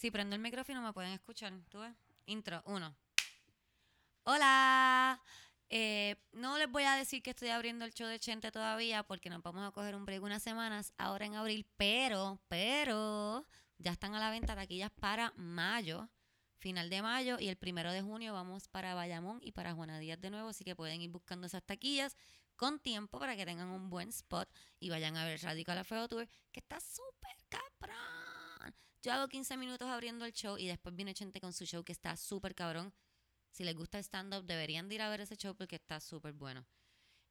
Si prendo el micrófono me pueden escuchar. ¿Tú ves? Intro, uno. Hola. Eh, no les voy a decir que estoy abriendo el show de Chente todavía porque nos vamos a coger un break unas semanas ahora en abril, pero, pero, ya están a la venta taquillas para mayo, final de mayo y el primero de junio vamos para Bayamón y para Juana Díaz de nuevo, así que pueden ir buscando esas taquillas con tiempo para que tengan un buen spot y vayan a ver Radical Afeo Tour, que está súper cabrón. Yo hago 15 minutos abriendo el show y después viene Chente con su show que está súper cabrón. Si les gusta el stand-up, deberían de ir a ver ese show porque está súper bueno.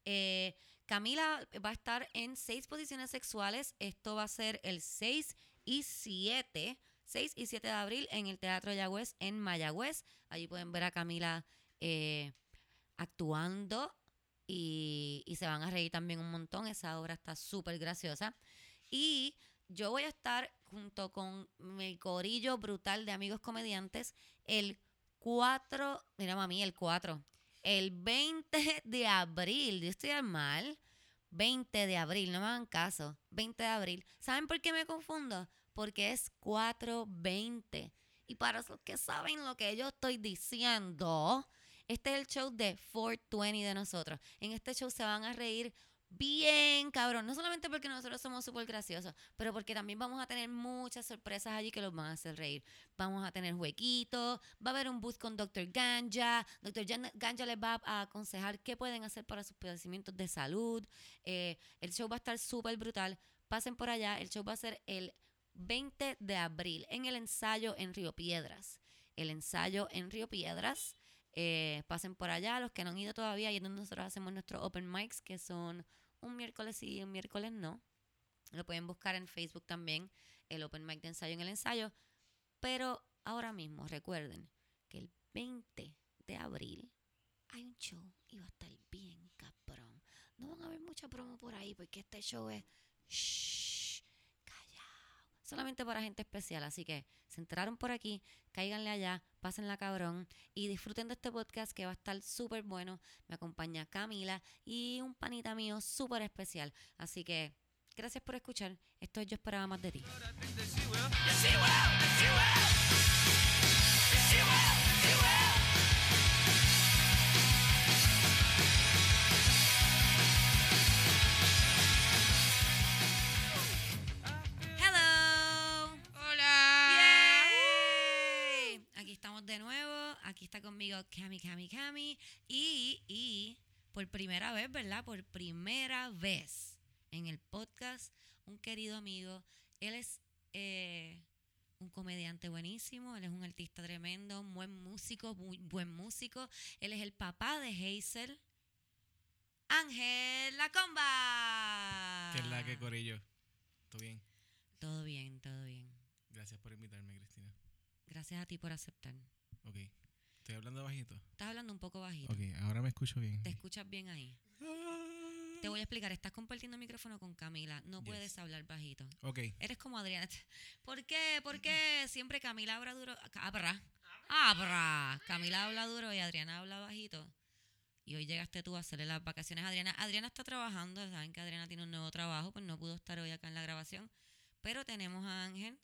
Eh, Camila va a estar en seis posiciones sexuales. Esto va a ser el 6 y 7, 6 y 7 de abril en el Teatro Yagüez en Mayagüez. Allí pueden ver a Camila eh, actuando y, y se van a reír también un montón. Esa obra está súper graciosa. Y yo voy a estar junto con mi corillo brutal de amigos comediantes el 4, mira mami, el 4, el 20 de abril, yo estoy al mal, 20 de abril, no me hagan caso, 20 de abril. ¿Saben por qué me confundo? Porque es 420. Y para los que saben lo que yo estoy diciendo, este es el show de 420 de nosotros. En este show se van a reír bien cabrón. No solamente porque nosotros somos súper graciosos, pero porque también vamos a tener muchas sorpresas allí que los van a hacer reír. Vamos a tener huequitos, va a haber un booth con Dr. Ganja. Dr. Ganja les va a aconsejar qué pueden hacer para sus padecimientos de salud. Eh, el show va a estar súper brutal. Pasen por allá. El show va a ser el 20 de abril en el ensayo en Río Piedras. El ensayo en Río Piedras. Eh, pasen por allá, los que no han ido todavía, y es donde nosotros hacemos nuestros open mics, que son un miércoles sí y un miércoles no. Lo pueden buscar en Facebook también, el open mic de ensayo en el ensayo. Pero ahora mismo, recuerden que el 20 de abril hay un show y va a estar bien cabrón. No van a ver mucha promo por ahí porque este show es shh. Solamente para gente especial. Así que se enteraron por aquí, cáiganle allá, pásenla cabrón y disfruten de este podcast que va a estar súper bueno. Me acompaña Camila y un panita mío súper especial. Así que gracias por escuchar. Esto es Yo Esperaba Más de Ti. Y, y por primera vez, ¿verdad? Por primera vez en el podcast, un querido amigo. Él es eh, un comediante buenísimo, él es un artista tremendo, un buen músico, muy buen músico. Él es el papá de Hazel. Ángel La Comba. ¿Qué es la que corillo? ¿Todo bien? Todo bien, todo bien. Gracias por invitarme, Cristina. Gracias a ti por aceptar. Ok. ¿Estoy hablando bajito? Estás hablando un poco bajito. Ok, ahora me escucho bien. ¿Te escuchas bien ahí? Te voy a explicar. Estás compartiendo micrófono con Camila. No Yes. puedes hablar bajito. Ok. Eres como Adriana. ¿Por qué? ¿Por qué siempre Camila habla duro? Abra. Abra. Camila habla duro y Adriana habla bajito. Y hoy llegaste tú a hacerle las vacaciones a Adriana. Adriana está trabajando. Saben que Adriana tiene un nuevo trabajo, pues no pudo estar hoy acá en la grabación. Pero tenemos a Ángel.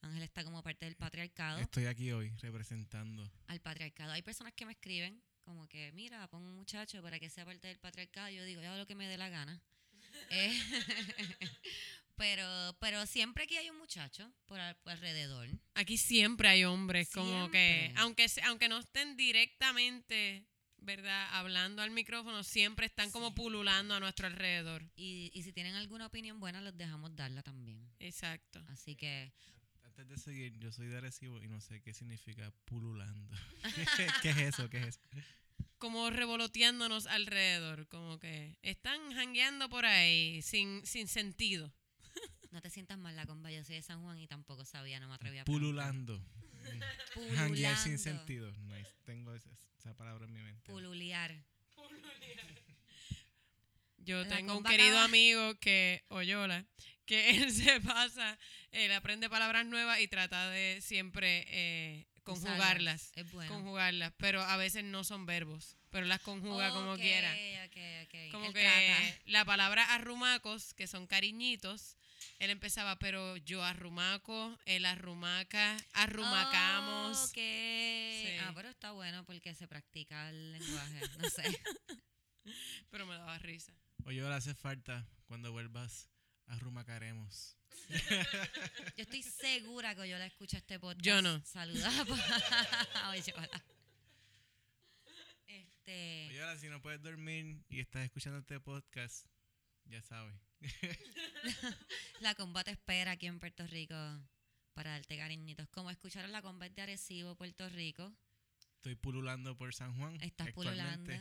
Ángel está como parte del patriarcado. Estoy aquí hoy representando. al patriarcado. Hay personas que me escriben como que, mira, pon un muchacho para que sea parte del patriarcado. Yo digo, yo hago lo que me dé la gana. Eh, pero, pero siempre que hay un muchacho por, al- por alrededor. Aquí siempre hay hombres, como que, aunque, aunque no estén directamente, ¿verdad? Hablando al micrófono, siempre están como pululando a nuestro alrededor. Y, y si tienen alguna opinión buena, los dejamos darla también. Exacto. Así que, Antes de seguir, yo soy de Arecibo y no sé qué significa pululando. ¿Qué, qué es eso? ¿Qué es eso? Como revoloteándonos alrededor, como que están jangueando por ahí sin, sin sentido. no te sientas mal la comba. Yo soy de San Juan y tampoco sabía, no me atreví a. Pululando. Pululando. Janguear sin sentido. Nice. Tengo esa, esa palabra en mi mente. Pululear. Yo La tengo un querido acaba- amigo que, Oyola, que él se pasa, él aprende palabras nuevas y trata de siempre eh, conjugarlas. Es bueno. Conjugarlas, pero a veces no son verbos. pero las conjuga como quiera. ok, ok. Como Él que trata. la palabra arrumacos, que son cariñitos, él empezaba, pero yo arrumaco, él arrumaca, arrumacamos. Ok. Ah, Sí. pero está bueno porque se practica el lenguaje. No sé. Pero me daba risa. Oye, ahora hace falta cuando vuelvas arrumacaremos. Yo estoy segura que yo la escucho este podcast. Yo no. Saluda. Oye, hola. Este. Oye, ahora si no puedes dormir y estás escuchando este podcast, ya sabes. La comba te espera aquí en Puerto Rico para darte cariñitos. Como escucharon la comba de Arecibo, Puerto Rico. Estoy pululando por San Juan. Estás pululando.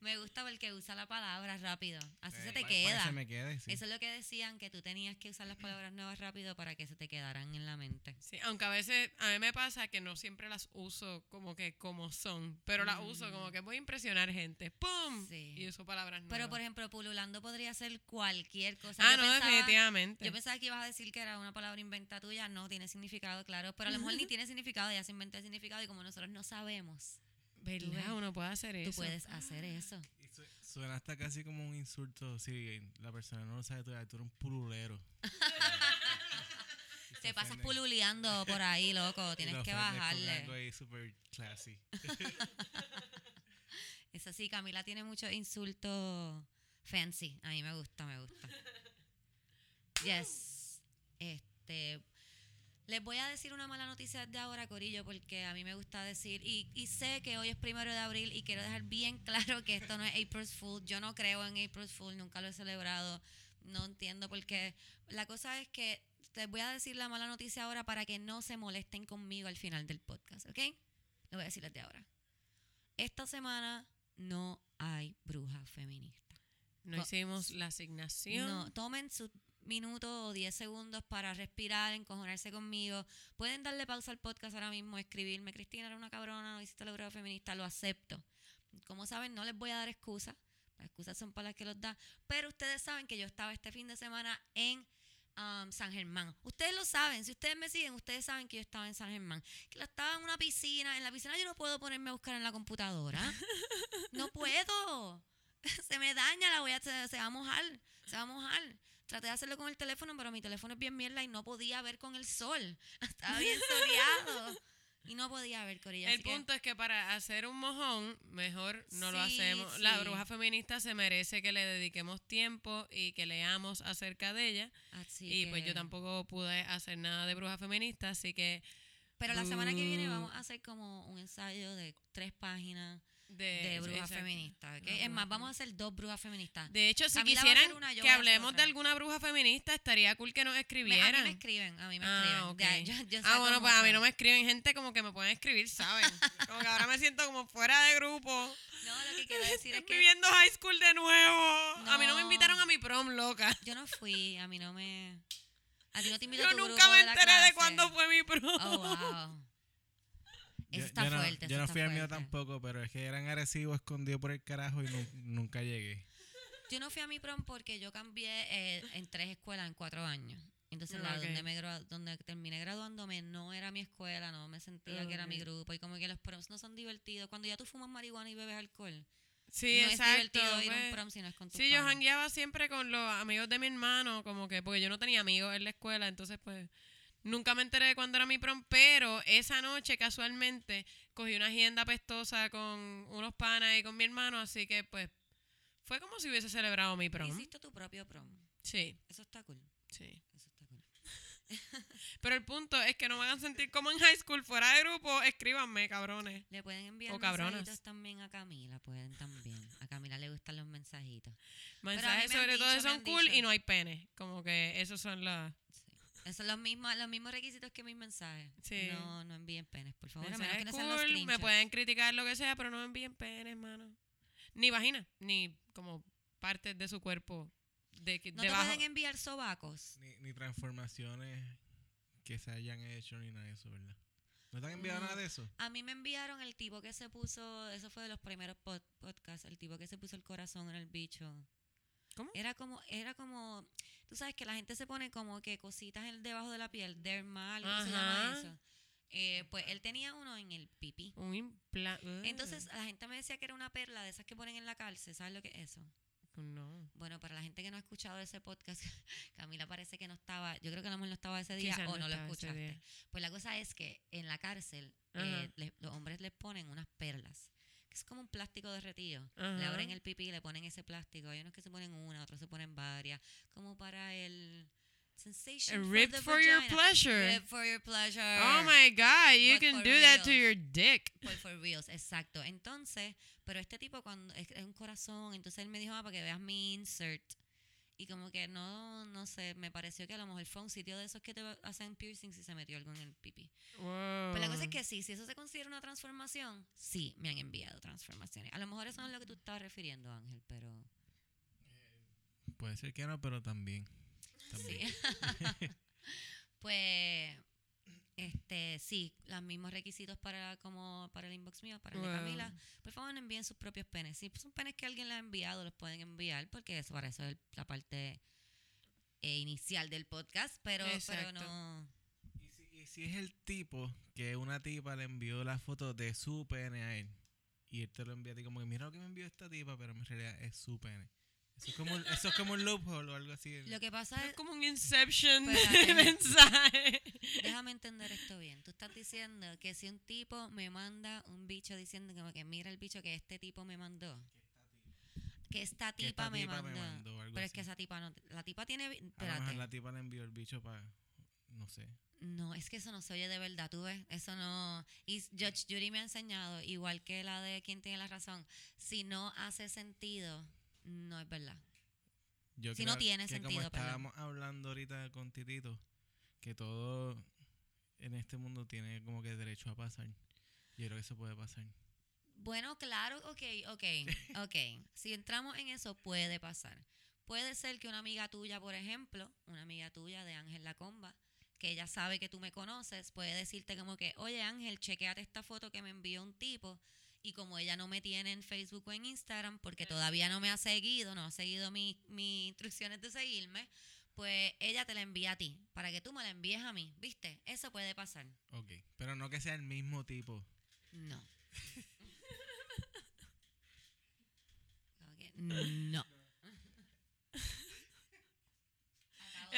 Me gusta porque usa la palabra rápido. Así se Eh, te para- para que queda. se me quede, sí. Eso es lo que decían, que tú tenías que usar las palabras nuevas rápido para que se te quedaran en la mente. Sí, aunque a veces a mí me pasa que no siempre las uso como que como son, pero las uso como que voy a impresionar gente. ¡Pum! Mm. Sí. Y uso palabras nuevas. Pero, por ejemplo, pululando podría ser cualquier cosa. ah, Yo no, pensaba- definitivamente. Yo pensaba que ibas a decir que era una palabra inventa tuya. No tiene significado, claro. Pero a lo mejor ni tiene significado, ya se inventó el significado. Y como nosotros no sabemos, ¿Verdad? Uno puede hacer tú eso. puedes hacer eso. Y su- suena hasta casi como un insulto. Si la persona no lo sabe, tú, tú eres un pululero. Te pasas pululeando por ahí, loco. Y Tienes lo que bajarle. algo ahí súper classy. Eso sí, Camila tiene muchos insultos fancy. A mí me gusta, me gusta. Yes. Este. Les voy a decir una mala noticia de ahora, Corillo, porque a mí me gusta decir, y, y sé que hoy es primero de abril y quiero dejar bien claro que esto no es April's Fool. Yo no creo en April's Fool, nunca lo he celebrado. No entiendo por qué. La cosa es que les voy a decir la mala noticia ahora para que no se molesten conmigo al final del podcast, ¿ok? Lo voy a decir desde ahora. Esta semana no hay bruja feminista. No hicimos la asignación. No, tomen sus minutos o 10 segundos para respirar, encojonarse conmigo. Pueden darle pausa al podcast ahora mismo, escribirme, Cristina, era una cabrona, no hiciste la bruja feminista, lo acepto. Como saben, no les voy a dar excusas. Las excusas son para las que los da. Pero ustedes saben que yo estaba este fin de semana en um, San Germán. Ustedes lo saben. Si ustedes me siguen, ustedes saben que yo estaba en San Germán. Que estaba en una piscina. En la piscina yo no puedo ponerme a buscar en la computadora. No puedo. Se me daña, la voy a, se, se va a mojar. Se va a mojar. Traté de hacerlo con el teléfono, pero mi teléfono es bien mierda y no podía ver con el sol. Estaba bien soleado. Y no podía ver, Corilla. El que- punto es que para hacer un mojón, mejor no lo Sí, hacemos. La bruja feminista se merece que le dediquemos tiempo y que leamos acerca de ella. así y pues yo tampoco pude hacer nada de bruja feminista, así que Pero la semana que viene Boo. vamos a hacer como un ensayo de tres páginas de, de brujas feministas. Es más, vamos a hacer dos brujas feministas. De hecho, si Camila quisieran una, que hablemos de alguna bruja feminista, estaría cool que nos Me- a escribieran. mí me escriben, a mí me Ah, escriben. ok. Ya, yo- yo ah, bueno, pues a mí no me escriben gente como que me pueden escribir, ¿saben? Como que ahora me siento como fuera de grupo. No, lo que quiero decir es Estoy que viviendo high school de nuevo. A mí no me invitaron a mi prom, loca. yo no fui, a mí no me... A ti no te invito Yo tu nunca grupo me enteré de cuándo fue mi prom. Oh, wow. Eso Yo- está yo no, fuerte. Yo eso no está fui al mío tampoco, pero es que eran agresivos, escondidos por el carajo y nu- nunca llegué. Yo no fui a mi prom porque yo cambié eh, en tres escuelas en cuatro años. Entonces, la donde, me donde terminé graduándome no era mi escuela, no me sentía que era mi grupo. Y como que los proms no son divertidos. Cuando ya tú fumas marihuana y bebes alcohol, Sí, no exacto. es divertido ir a un pues. prom si no es con Sí, yo jangueaba siempre con los amigos de mi hermano, como que, porque yo no tenía amigos en la escuela, entonces pues nunca me enteré de cuándo era mi prom, pero esa noche casualmente cogí una agenda pestosa con unos panas y con mi hermano, así que pues fue como si hubiese celebrado mi prom. Hiciste tu propio prom. Sí, Eso está cool. sí. Eso está cool. Pero el punto es que no me hagan sentir como en high school, fuera de grupo, escríbanme, cabrones. Le pueden enviar O cabronas. mensajitos también a Camila, pueden también. A Camila le gustan los mensajitos. a Mensajes sobre todo dicho, son cool dicho. y no hay pene. Como que esos son las... Esos son los mismos, los mismos requisitos que mis mensajes. Sí. No, no envíen penes, por favor. A menos que no sean los cool, me pueden criticar lo que sea, pero no me envíen pene, hermano. Ni vagina, ni como partes de su cuerpo de, No te debajo. pueden enviar sobacos. Ni, ni transformaciones que se hayan hecho ni nada de eso, ¿verdad? ¿No te han enviado No. nada de eso? A mí me enviaron el tipo que se puso, eso fue de los primeros pod- podcasts, el tipo que se puso el corazón en el bicho. ¿Cómo? Era como, era como, tú sabes que la gente se pone como que cositas en debajo de la piel, dermal, ¿cómo se llama eso? Eh, pues él tenía uno en el pipí. Un impla- Entonces la gente me decía que era una perla de esas que ponen en la cárcel. ¿Sabes lo que es eso? No. Bueno, para la gente que no ha escuchado ese podcast, Camila parece que no estaba, yo creo que a lo mejor no estaba ese día Quizás o no lo escuchaste. Pues la cosa es que en la cárcel eh, los hombres les ponen unas perlas, es como un plástico derretido. Le Ajá. abren el pipí y le ponen ese plástico. Hay unos que se ponen una, otros se ponen varias, como para el sensation. A for rib the for your pleasure. Rib for your pleasure. Oh my God, you But can for do that to reals. your dick. Pues for reals, exacto. Entonces, pero este tipo cuando es, es un corazón, entonces él me dijo, ah, para que veas mi insert. Y como que no, no sé, me pareció que a lo mejor fue un sitio de esos que te hacen piercings y se metió algo en el pipí. Wow. Pero la cosa es que sí, si eso se considera una transformación, sí, me han enviado transformaciones. A lo mejor eso no es lo que tú estabas refiriendo, Ángel, pero Puede ser que no, pero también. también. sí. pues, este, sí, los mismos requisitos para como para el inbox mío, para el de Wow. Camila. Por favor, no envíen sus propios penes. Si son penes que alguien les ha enviado, los pueden enviar, porque eso, para eso es la parte eh, inicial del podcast, pero, pero no. Y si, y si es el tipo que una tipa le envió la foto de su pene a él y él te lo envía a ti como que mira lo que me envió esta tipa, pero en realidad es su pene. Eso es como un, eso es como un loophole o algo así. Lo que pasa Es es, como un inception de Espérate. mensaje. déjame entender esto bien. Tú estás diciendo que si un tipo me manda un bicho diciendo como que mira el bicho que este tipo me mandó. Que esta Que tipa, esta me, tipa mandó. me mandó o algo Pero es que esa tipa no. La tipa tiene. vi- A lo Espérate. mejor la tipa le envió el bicho para, no sé. No, es que eso no se oye de verdad, tú ves, eso no... Y Judge Judy me ha enseñado, igual que la de quien tiene la razón, si no hace sentido, no es verdad. Yo Si no tiene que sentido, Como perdón. estábamos hablando ahorita con Titito, que todo en este mundo tiene como que derecho a pasar. Yo creo que eso puede pasar. Bueno, claro, ok, ok, ok. Si entramos en eso, puede pasar. Puede ser que una amiga tuya, por ejemplo, una amiga tuya de Ángel Lacomba, que ella sabe que tú me conoces, puede decirte como que, oye Ángel, chequeate esta foto que me envió un tipo. Y como ella no me tiene en Facebook o en Instagram, porque todavía no me ha seguido, no ha seguido mi- mis instrucciones de seguirme, pues ella te la envía a ti, para que tú me la envíes a mí, ¿viste? Eso puede pasar. Ok. Pero no que sea el mismo tipo. No. No.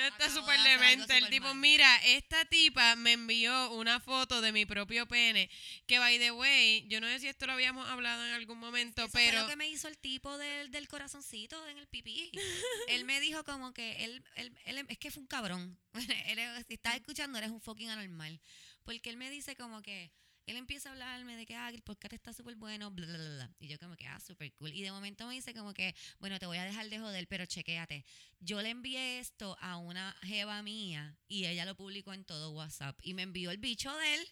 Está súper demente. El tipo, mal. mira, esta tipa me envió una foto de mi propio pene. Que, by the way, yo no sé si esto lo habíamos hablado en algún momento, Eso fue pero... lo que me hizo el tipo del, del corazoncito en el pipí. él me dijo como que él, él, él- es que fue un cabrón. Él si estás escuchando, eres un fucking anormal. Porque él me dice como que él empieza a hablarme de que ah, el podcast está súper bueno, bla, bla, bla, bla. Y yo como que, ah, súper cool. Y de momento me dice como que, bueno, te voy a dejar de joder, pero chequéate. Yo le envié esto a una jeva mía y ella lo publicó en todo WhatsApp. Y me envió el bicho de él.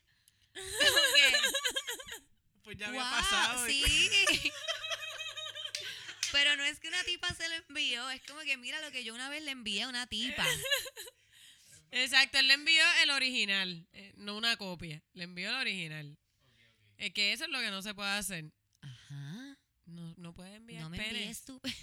Pues ya había pasado. Sí. Pero no es que una tipa se lo envió, es como que mira lo que yo una vez le envié a una tipa. Exacto, él le envió el original, eh, no una copia. Le envió el original. Es que eso es lo que no se puede hacer. Ajá. No, no puede enviar No me penes. envíes tu pe-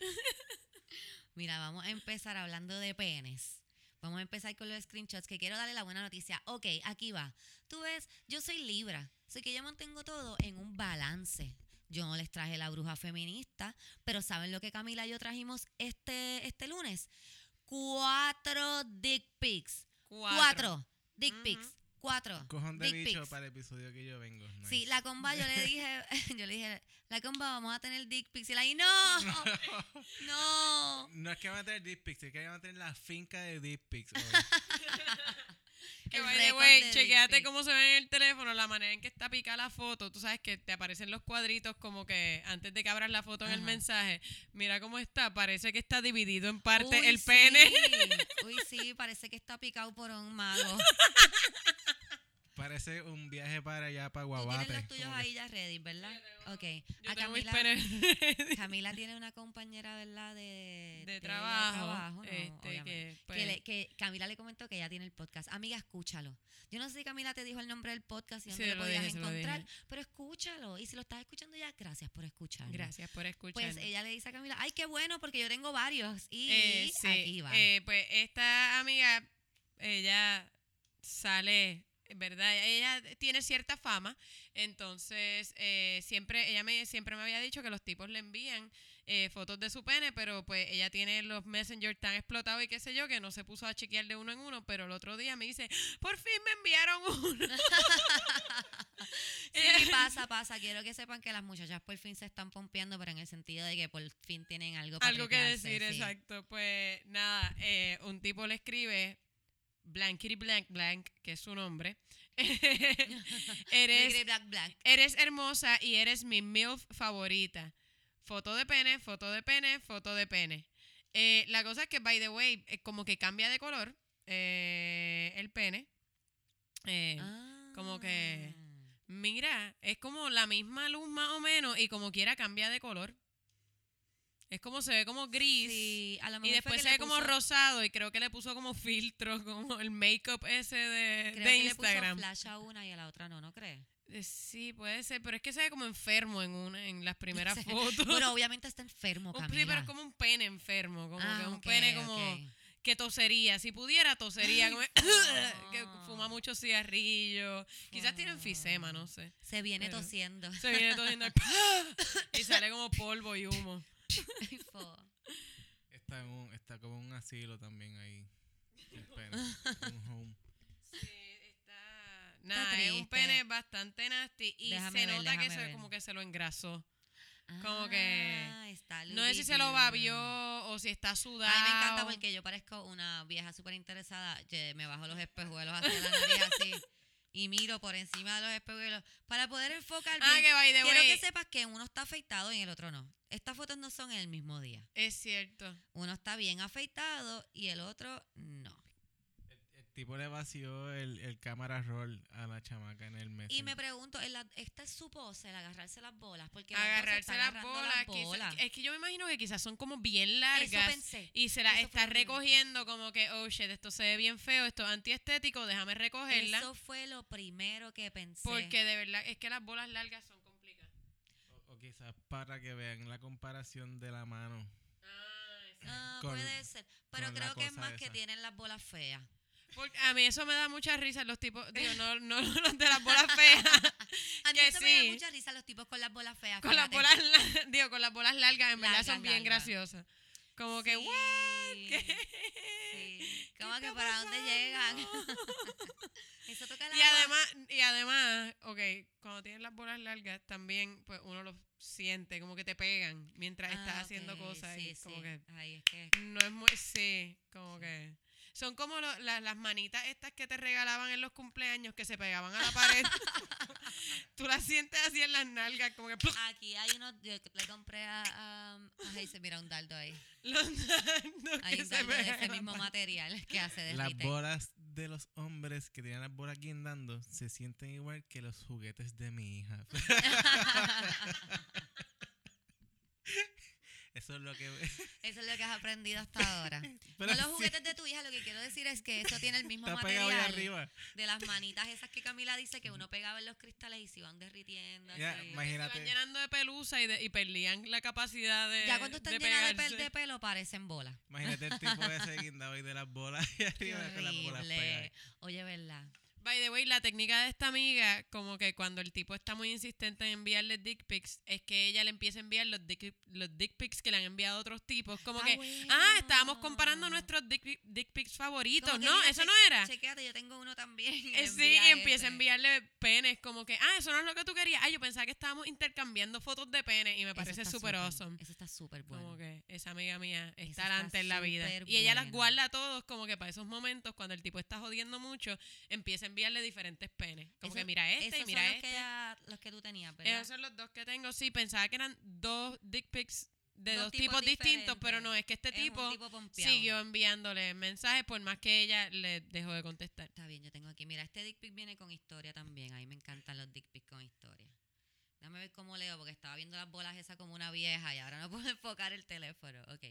Mira, vamos a empezar hablando de penes. Vamos a empezar con los screenshots, que quiero darle la buena noticia. Ok, aquí va. Tú ves, yo soy Libra, así que yo mantengo todo en un balance. Yo no les traje la bruja feminista, pero ¿saben lo que Camila y yo trajimos este, este lunes? Cuatro dick pics. Cuatro, dick Ujú. pics. Cuatro. Cojón de dick bicho pics. para el episodio que yo vengo. Nice. Sí, la comba yo le dije, yo le dije, la comba vamos a tener dick pics. Y la y no, no. No es que van a tener dick pics, es que van a tener la finca de dick pics. hoy. Que de chequeate cómo se ve en el teléfono, la manera en que está picada la foto. Tú sabes que te aparecen los cuadritos como que antes de que abras la foto en el mensaje. Mira cómo está, parece que está dividido en parte Uy, el sí. pene. Uy, sí, parece que está picado por un mago. Parece un viaje para allá, para Tú tienes Guabate. los tuyos que- ahí ya ready, ¿verdad? Ok. Yo A Camila, Camila tiene una compañera, ¿verdad? De, de ella trabajo. ¿no? este, Obviamente. que, pues, que, le- que Camila le comentó que ella tiene el podcast. Amiga, escúchalo. Yo no sé si Camila te dijo el nombre del podcast y Sí, dónde lo lo podías dije, se lo encontrar, pero escúchalo. Y si lo estás escuchando ya, gracias por escucharlo. Gracias por escuchar. Pues ella le dice a Camila, ay, qué bueno, porque yo tengo varios. Y Eh, sí, aquí va. eh, pues esta amiga, ella sale ¿verdad? Ella tiene cierta fama, entonces eh, siempre ella me siempre me había dicho que los tipos le envían eh, fotos de su pene, pero pues ella tiene los Messenger tan explotados y qué sé yo, que no se puso a chequear de uno en uno, pero el otro día me dice, por fin me enviaron uno. Sí, pasa, pasa. Quiero que sepan que las muchachas por fin se están pompeando, pero en el sentido de que por fin tienen algo para Algo que decir, sí. exacto. Pues nada, eh, un tipo le escribe, Blankity Blank Blank, que es su nombre. eres, Blickety black, black. eres hermosa y eres mi MILF favorita. Foto de pene, foto de pene, foto de pene. Eh, la cosa es que, by the way, eh, como que cambia de color eh, el pene. Como que- Ah. Mira, es como la misma luz más o menos y como quiera cambia de color. Es como se ve como gris. Sí, a lo Y después se le ve como puso- rosado y creo que le puso como filtro, como el make-up ese de, creo de que le puso Instagram. flash a una y a la otra no, ¿no crees? Eh, Sí, puede ser, pero es que se ve como enfermo en una, en las primeras Sí. fotos. Bueno, obviamente está enfermo, Un- Camila. sí, pero es como un pene enfermo, como Ah, que un ok, pene como que tosería. Si pudiera, tosería. como- que fuma mucho cigarrillo. Quizás tiene enfisema, no sé. Se viene Pero- tosiendo. Se viene tosiendo y sale como polvo y humo. Está, en un, está como en un asilo también ahí. El pene, un home. Sí, está. Nada, es un pene bastante nasty y Déjame se ver, nota que se, como que se lo engrasó. Como que Ah, está No sé si se lo babió o si está sudado. A mí me encanta porque yo parezco una vieja súper interesada. que Me bajo los espejuelos hacia la nariz así y miro por encima de los espejuelos para poder enfocar Ah, bien. que by the Quiero way, que sepas que uno está afeitado y el otro no. Estas fotos no son en el mismo día. Es cierto. Uno está bien afeitado y el otro no. El, el tipo le vació el, el cámara roll a la chamaca en el mes. Y me pregunto, ¿en la- ¿esta es su pose, el agarrarse las bolas? Porque Agarrarse las bolas. las quizá- bolas. es que yo me imagino que quizás son como bien Eso largas. pensé. Y se las eso está recogiendo como que, oh shit, esto se ve bien feo, esto es antiestético, déjame recogerla. Eso fue lo primero que pensé. Porque de verdad es que las bolas largas son quizás para que vean la comparación de la mano. Ah, exacto. Ah, con- puede ser. Pero creo que es más que tienen las bolas feas. Porque a mí eso me da mucha risa, los tipos, digo, no, no los de las bolas feas, A mí Que eso me da mucha risa los tipos con las bolas feas. con las bolas, la- digo, con las bolas largas, en verdad son bien largas. graciosas. Como que, ¿what? Sí. ¿Qué Como que para dónde llegan. Eso toca la Y además, y además, ok, cuando tienes las bolas largas, también pues uno lo siente, como que te pegan mientras estás haciendo cosas. y Ah, Sí, como sí. que Ay, es que no es muy, sí, como que... Son como lo- la- las manitas estas que te regalaban en los cumpleaños que se pegaban a la pared. Tú las sientes así en las nalgas, como que aquí hay unos. Yo le compré a. a, a Hazel, mira un dardo ahí. los dardos Hay que un se de ese mismo material que hace Las derrite. bolas de los hombres que tienen las bolas guindando se sienten igual que los juguetes de mi hija. Eso es lo que... Eso es lo que has aprendido hasta ahora. Pero no los sí, juguetes de tu hija, lo que quiero decir es que eso tiene el mismo Está pegado ahí material arriba. de las manitas esas que Camila dice que uno pegaba en los cristales y se iban derritiendo. Ya, así. Se imagínate. van llenando de pelusa y, de- y perdían la capacidad de Ya cuando están de llenas de, pel- de pelo parecen bolas. Imagínate el tipo ese guindado ahí de las bolas y Qué arriba con las bolas pegadas. Oye, ¿verdad? By the way, la técnica de esta amiga, como que cuando el tipo está muy insistente en enviarle dick pics, es que ella le empieza a enviar los dick, los dick pics que le han enviado otros tipos. Como Está que, ah, estábamos comparando nuestros dick, dick pics favoritos. No, eso no era. Chequéate, yo tengo uno también. Eh, sí, y empieza a enviarle penes, como que, ah, eso no es lo que tú querías. Ah, yo pensaba que estábamos intercambiando fotos de penes y me parece súper awesome. Eso está súper bueno. Como que esa amiga mía está adelante en la vida. Y ella las guarda a todos como que para esos momentos, cuando el tipo está jodiendo mucho, empieza a enviarle diferentes penes. Como Eso- que mira este y Esos mira son los este. que, ya- los que tú tenías, ¿verdad? Esos son los dos que tengo. Sí, pensaba que eran dos dick pics de Dos dos, tipos tipos, distintos, pero no, es que este Es tipo, siguió enviándole mensajes por más que ella le dejó de contestar. Está bien, yo tengo aquí. Mira, este dick pic viene con historia también. A mí me encantan los dick pics con historia. Déjame ver cómo leo, porque estaba viendo las bolas esas como una vieja y ahora no puedo enfocar el teléfono. Ok.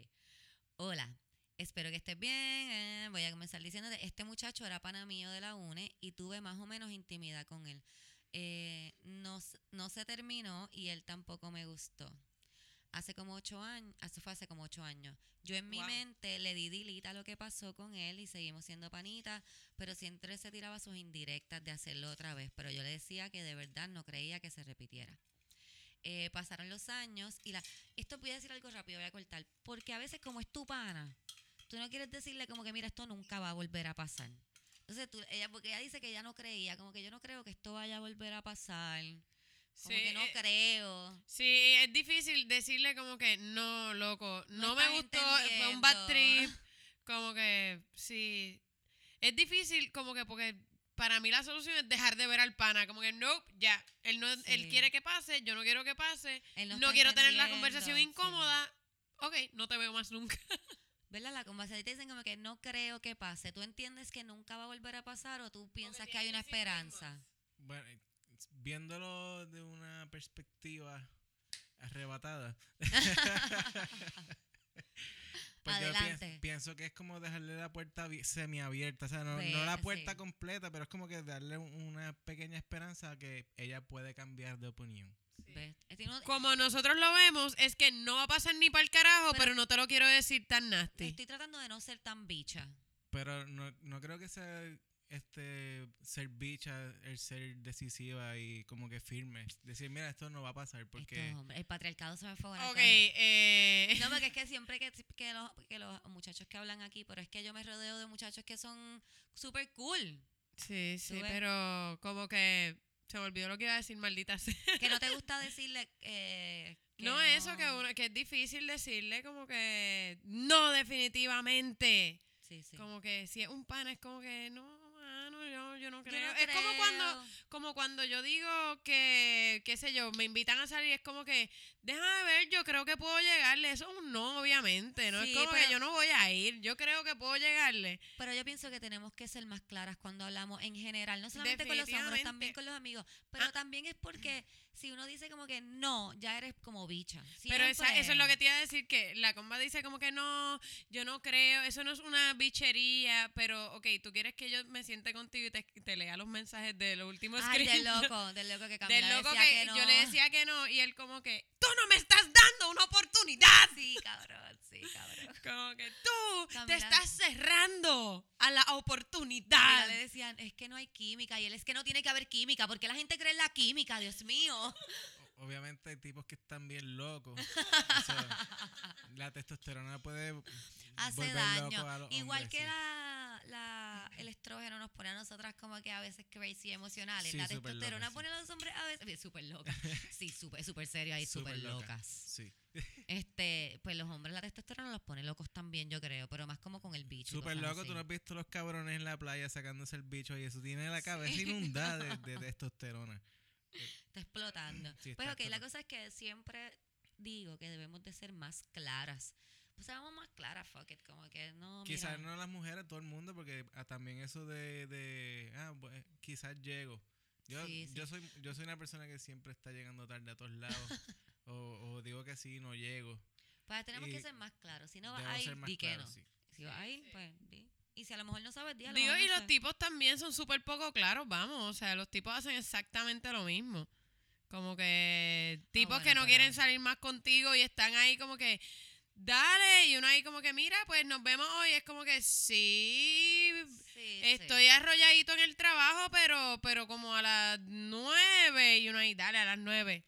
Hola, espero que estés bien. eh, voy a comenzar diciéndote, este muchacho era pana mío de la UNE y tuve más o menos intimidad con él. Eh, no, no se terminó y él tampoco me gustó. hace como ocho años, hace fue hace como ocho años. Yo en mi Wow. mente le di dilita lo que pasó con él y seguimos siendo panitas, pero siempre se tiraba sus indirectas de hacerlo otra vez, pero yo le decía que de verdad no creía que se repitiera. Eh, pasaron los años y la... Esto voy a decir algo rápido, voy a cortar, porque a veces como es tu pana, tú no quieres decirle como que mira, esto nunca va a volver a pasar. Entonces, tú, ella, porque ella dice que ella no creía, como que yo no creo que esto vaya a volver a pasar. Como Sí, que no eh, creo. Sí, es difícil decirle como que no, loco, No no, me gustó, fue un bad trip. Como que sí. Es difícil como que porque para mí la solución es dejar de ver al pana, como que no, ya, él no él quiere que pase, yo no quiero que pase, no, quiero tener la conversación sí. incómoda. Ok, no te veo más nunca. ¿Verdad? La conversación te dicen como que no creo que pase. ¿Tú entiendes que nunca va a volver a pasar o tú piensas que hay una esperanza? Bueno, eh, viéndolo de una perspectiva arrebatada. pues yo Adelante. pienso, pienso que es como dejarle la puerta abi- semiabierta, o sea, no, no la puerta sí. completa, pero es como que darle un- una pequeña esperanza a que ella puede cambiar de opinión. Como nosotros lo vemos, es que no va a pasar ni para el carajo, Pero- pero, no te lo quiero decir tan nasty. estoy tratando de no ser tan bicha. Pero no, no creo que sea este ser bicha, el ser decisiva y como que firme. Decir, mira, esto no va a pasar porque... El patriarcado se me fue por Ok, eh, No, porque es que siempre que, que, los, que los muchachos que hablan aquí, pero es que yo me rodeo de muchachos que son súper cool. sí, sí, pero como que se me olvidó lo que iba a decir, maldita sea. Que no te gusta decirle eh, que No, eso que, uno, que es difícil decirle como que no definitivamente. Sí, sí. Como que si es un pana es como que no, mano, yo, yo no Yo creo. no es como cuando como cuando yo digo que, qué sé yo, me invitan a salir, es como que, déjame ver, yo creo que puedo llegarle. Eso es un no, obviamente. No Sí, es como pero- que yo no voy a ir, yo creo que puedo llegarle. Pero yo pienso que tenemos que ser más claras cuando hablamos en general, no solamente con los hombres, también con los amigos. Pero Ah. también es porque si uno dice como que no, ya eres como bicha. Pero esa- eso es lo que te iba a decir, que la comba dice como que no, yo no creo, eso no es una bichería, pero ok, tú quieres que yo me siente contigo y te, te lea los mensajes de los últimos Ay, del loco, del loco que Del Camila loco que, que, no. yo le decía que no y él como que, tú no me estás dando una oportunidad. Sí, cabrón, sí, cabrón. Como que tú te estás cerrando a la Camila oportunidad. le decían, es que no hay química. Y él es que no tiene que haber química. porque la gente cree en la química? Dios mío. Obviamente hay tipos que están bien locos. O sea, la testosterona puede Hace volver daño. loco a los Igual hombres, que sí. la, la, el estrógeno nos pone a nosotras como que a veces crazy emocionales. Sí, la testosterona pone a los hombres a veces súper locas. Sí, súper súper serio ahí, súper loca, locas. Sí. Este, pues los hombres la testosterona los pone locos también, yo creo, pero más como con el bicho. Súper loco, así. tú no has visto los cabrones en la playa sacándose el bicho y eso tiene la cabeza inundada de, de testosterona. Está explotando. Sí, pues está ok, la cosa es que siempre digo que debemos de ser más claras. Pues seamos más claras, fuck it, como que no, Quizás no las mujeres, todo el mundo, porque ah, también eso de, de ah, bu- quizás llego. Yo, Sí, sí. yo soy yo soy una persona que siempre está llegando tarde a todos lados. o, o digo que sí, no llego. pues tenemos que ser más claros. Si no vas a ser ir, más di que claro, no. sí. Si vas a ir, pues di. Y si a lo mejor no sabes, di a lo Digo, y no los sé. tipos también son súper poco claros, vamos. O sea, los tipos hacen exactamente lo mismo. Como que tipos Ah, bueno, que no pero- quieren salir más contigo y están ahí como que, dale, y uno ahí como que, mira, pues nos vemos hoy. Es como que sí, Sí, estoy sí. arrolladito en el trabajo, pero, pero como a las nueve, y uno ahí, dale, a las nueve.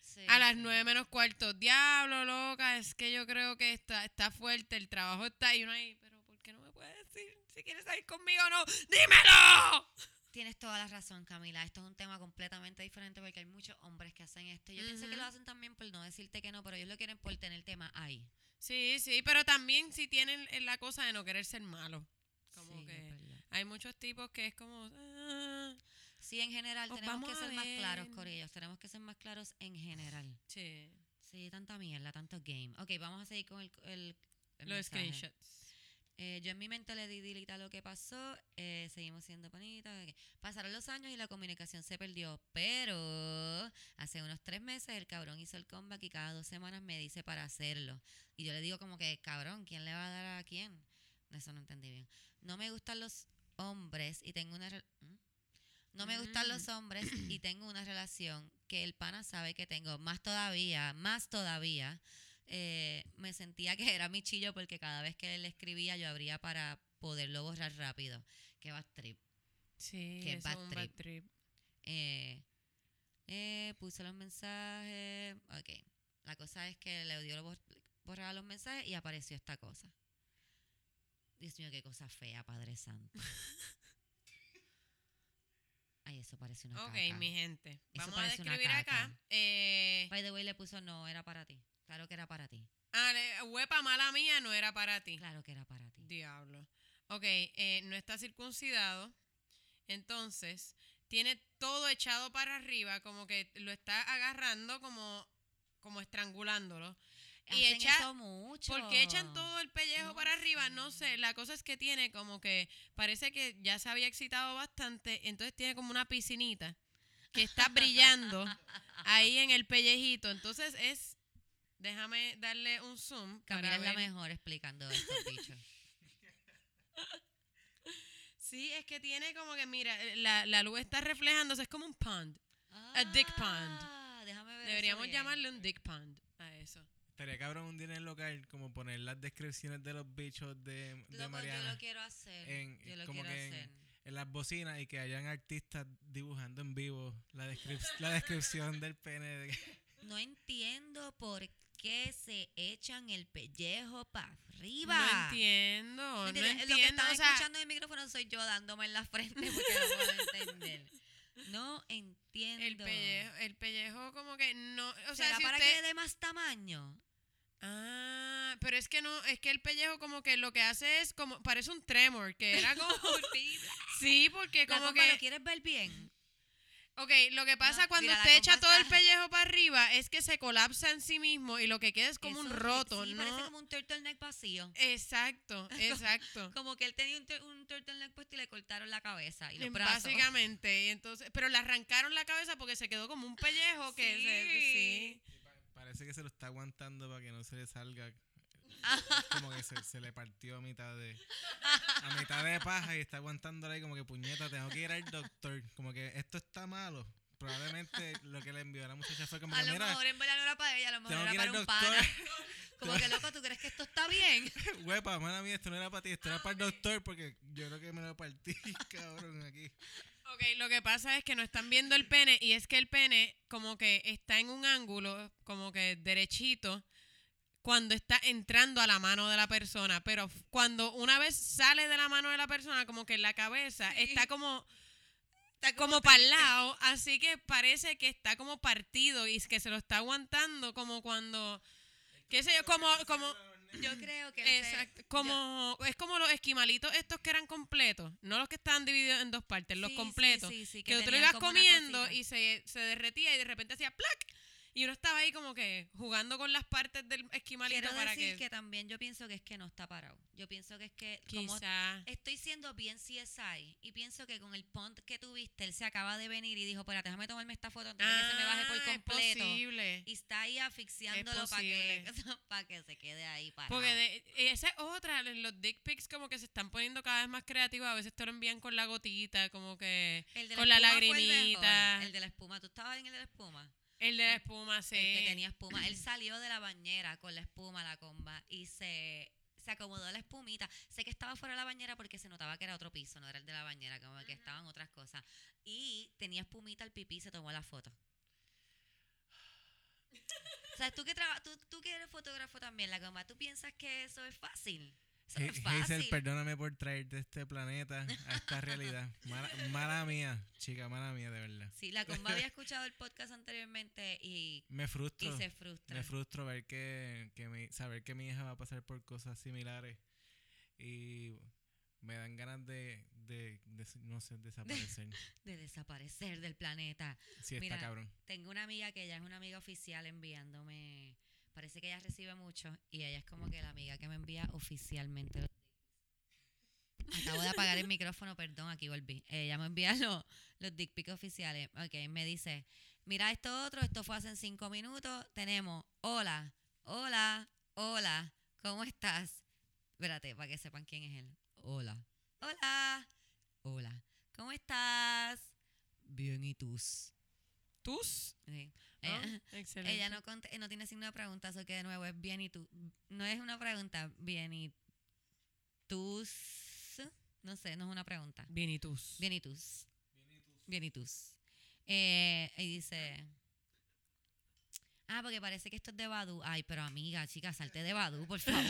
Sí, A las nueve menos cuarto, diablo, loca, es que yo creo que está, está fuerte, el trabajo está ahí, uno ahí, pero ¿por qué no me puedes decir si quieres salir conmigo o no? ¡Dímelo! Tienes toda la razón, Camila. Esto es un tema completamente diferente porque hay muchos hombres que hacen esto. Yo pienso que lo hacen también por no decirte que no, pero ellos lo quieren por tener el tema ahí. Sí, sí, pero también si tienen la cosa de no querer ser malo. Como Sí, que hay muchos tipos que es como... ah, Sí, en general, tenemos que ser más claros. Corillos. Tenemos que ser más claros en general. sí, Sí, tanta mierda, tanto game. Ok, vamos a seguir con el, el, el los mensaje. screenshots. Eh, yo en mi mente le di delete a lo que pasó. eh, seguimos siendo panitas. ok. Pasaron los años y la comunicación se perdió. Pero hace unos tres meses el cabrón hizo el comeback y cada dos semanas me dice para hacerlo. Y yo le digo como que, cabrón, ¿quién le va a dar a quién? Eso no entendí bien. No me gustan los hombres y tengo una... ¿Mm? No me gustan Mm. los hombres y tengo una relación que el pana sabe que tengo. Más todavía, más todavía. Eh, me sentía que era mi chillo porque cada vez que él escribía yo abría para poderlo borrar rápido. Qué bad trip. Sí, Qué eso bad trip. Eh, eh, puse los mensajes. Ok. La cosa es que le dio bor- borrar los mensajes y apareció esta cosa. Dios mío, qué cosa fea, Padre Santo. Ay, eso parece una Ok, caca. mi gente. Eso Vamos a describir acá. Eh, By the way, le puso no, era para ti. Claro que era para ti. ah, huepa mala mía no era para ti. Claro que era para ti. Diablo. Ok, eh, no está circuncidado. Entonces, tiene todo echado para arriba, como que lo está agarrando como, como estrangulándolo. Y echa- eso mucho. Porque echan todo el pellejo No para arriba, no sé. La cosa es que tiene como que parece que ya se había excitado bastante, entonces tiene como una piscinita que está brillando ahí en el pellejito. Entonces es, déjame darle un zoom. Camila para es la mejor explicando estos bichos. Sí, es que tiene como que, mira, la, la luz está reflejándose, es como un pond. A dick pond. Ah, déjame ver Deberíamos llamarle un dick pond a eso. Estaría cabrón un día en el local como poner las descripciones de los bichos de, de Loco, yo Mariana lo quiero hacer. en- yo lo como quiero que en- hacer. en las bocinas y que hayan artistas dibujando en vivo la, descrip- la descripción del pene. de- No entiendo por qué se echan el pellejo para arriba. No entiendo. Lo que están o sea, escuchando en el micrófono soy yo dándome en la frente porque no puedo entender. No entiendo. el pellejo, el pellejo como que no, o sea, ¿Será si para usted- que le dé más tamaño? Ah, pero es que no, es que el pellejo como que lo que hace es como, parece un tremor, que era como, sí, porque La como compa, que, ¿Lo quieres ver bien? Ok, lo que pasa No, cuando usted echa todo el pellejo para arriba es que se colapsa en sí mismo y lo que queda es como un roto, sí, ¿no? parece como un turtleneck vacío. Exacto, exacto. Como que él tenía un, un turtleneck puesto y le cortaron la cabeza y los brazos. Básicamente, y entonces, pero le arrancaron la cabeza porque se quedó como un pellejo que se, Sí. sí. Parece que se lo está aguantando para que no se le salga. Como que se, se le partió a mitad de a mitad de paja y está aguantándole ahí como que puñeta, tengo que ir al doctor. Como que esto está malo. Probablemente lo que le envió a la muchacha fue como A que lo mira, mejor en verdad no era para ella, a lo mejor era para un doctor. pana. Como que loco, ¿tú crees que esto está bien? Huepa, mala mía, esto no era para ti, esto era para el doctor porque yo creo que me lo partí, cabrón, aquí. Ok, lo que pasa es que no están viendo el pene y es que el pene como que está en un ángulo como que derechito cuando está entrando a la mano de la persona, pero cuando una vez sale de la mano de la persona como que la cabeza Sí. está como Está como para el lado, así que parece que está como partido y que se lo está aguantando como cuando qué sé yo, como como Yo creo que Exacto, como es como los esquimalitos estos que eran completos, no los que estaban divididos en dos partes, los Sí, completos, sí, sí, que, tú lo ibas como comiendo y se, se derretía y de repente hacía ¡plac! Y uno estaba ahí como que jugando con las partes del esquimalito Quiero para decir que, que... también yo pienso que es que no está parado. Yo pienso que es que como quizá estoy siendo bien CSI y pienso que con el punt que tuviste, él se acaba de venir y dijo, espérate, déjame tomarme esta foto antes de que se me baje por Ah, es completo. posible. Y está ahí asfixiándolo para que, posible. pa' que se quede ahí parado. Porque de, esa es otra, los dick pics como que se están poniendo cada vez más creativos, a veces te lo envían con la gotita, como que El de con la espuma fue el lagrimita. mejor. El de la espuma. ¿Tú estabas en el de la espuma? El de la espuma, sí. El que tenía espuma. Él salió de la bañera con la espuma, la comba, y se, se acomodó la espumita. Sé que estaba fuera de la bañera porque se notaba que era otro piso, no era el de la bañera, como que estaban otras cosas. Y tenía espumita al pipí y se tomó la foto. O sea, tú que, traba- tú, tú que eres fotógrafo también, la comba, ¿tú piensas que eso es fácil? Es Hazel, perdóname por traerte este planeta a esta realidad. Mala, mala mía, chica, mala mía, de verdad. Sí, la comba había escuchado el podcast anteriormente y, Me y frustro. se frustra. Me frustro ver que, que mi, saber que mi hija va a pasar por cosas similares y me dan ganas de, de, de no sé, desaparecer. de desaparecer del planeta. Sí, está Mira, cabrón. Tengo una amiga que ella es una amiga oficial enviándome. Parece que ella recibe mucho y ella es como que la amiga que me envía oficialmente. los. Acabo de apagar el micrófono, perdón, aquí volví. Ella me envía los, los dick pics oficiales. Ok, me dice, mira esto otro, esto fue hace cinco minutos. Tenemos, hola, hola, hola, ¿cómo estás? Espérate, para que sepan quién es él. Hola, hola, hola, ¿cómo estás? Bien, ¿y tú? Tus. Sí. ¿no? Ella, Excelente. ella no, conte- no tiene signo de pregunta, eso que de nuevo es bien y tú. No es una pregunta, bien y tus. No sé, no es una pregunta. Bien, y tus. Bien y tus. Bien y tus. Eh, y dice. Ah, porque parece que esto es de Badu. Ay, pero amiga, chica, salte de Badu, por favor.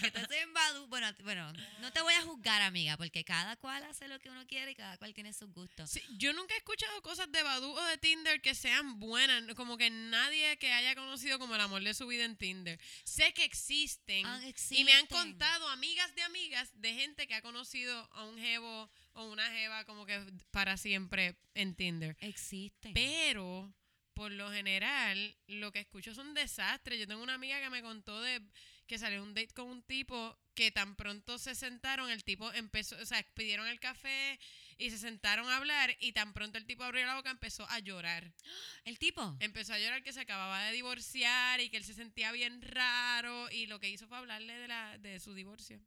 que tú estés en Badu. Bueno, bueno, no te voy a juzgar, amiga, porque cada cual hace lo que uno quiere y cada cual tiene sus gustos. Sí, yo nunca he escuchado cosas de Badoo o de Tinder que sean buenas. Como que nadie que haya conocido como el amor de su vida en Tinder. Sé que existen. Ah, Y me han contado amigas de amigas de gente que ha conocido a un jevo o una jeva como que para siempre en Tinder. Existen. Pero, por lo general, lo que escucho son desastres. Yo tengo una amiga que me contó de que salió un date con un tipo que tan pronto se sentaron, el tipo empezó, o sea, pidieron el café y se sentaron a hablar y tan pronto el tipo abrió la boca empezó a llorar. ¿El tipo? Empezó a llorar que se acababa de divorciar y que él se sentía bien raro y lo que hizo fue hablarle de, la, de su divorcio.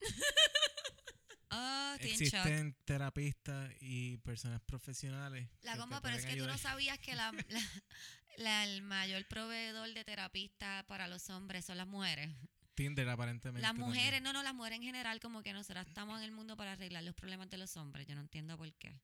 Oh, shock. Existen terapistas y personas profesionales. La goma, pero es que tú no ayudar. sabías que la, la- la- el mayor proveedor de terapista para los hombres son las mujeres. Tinder, aparentemente. Las también. mujeres, no, no, las mujeres en general, como que nosotras estamos en el mundo para arreglar los problemas de los hombres. Yo no entiendo por qué.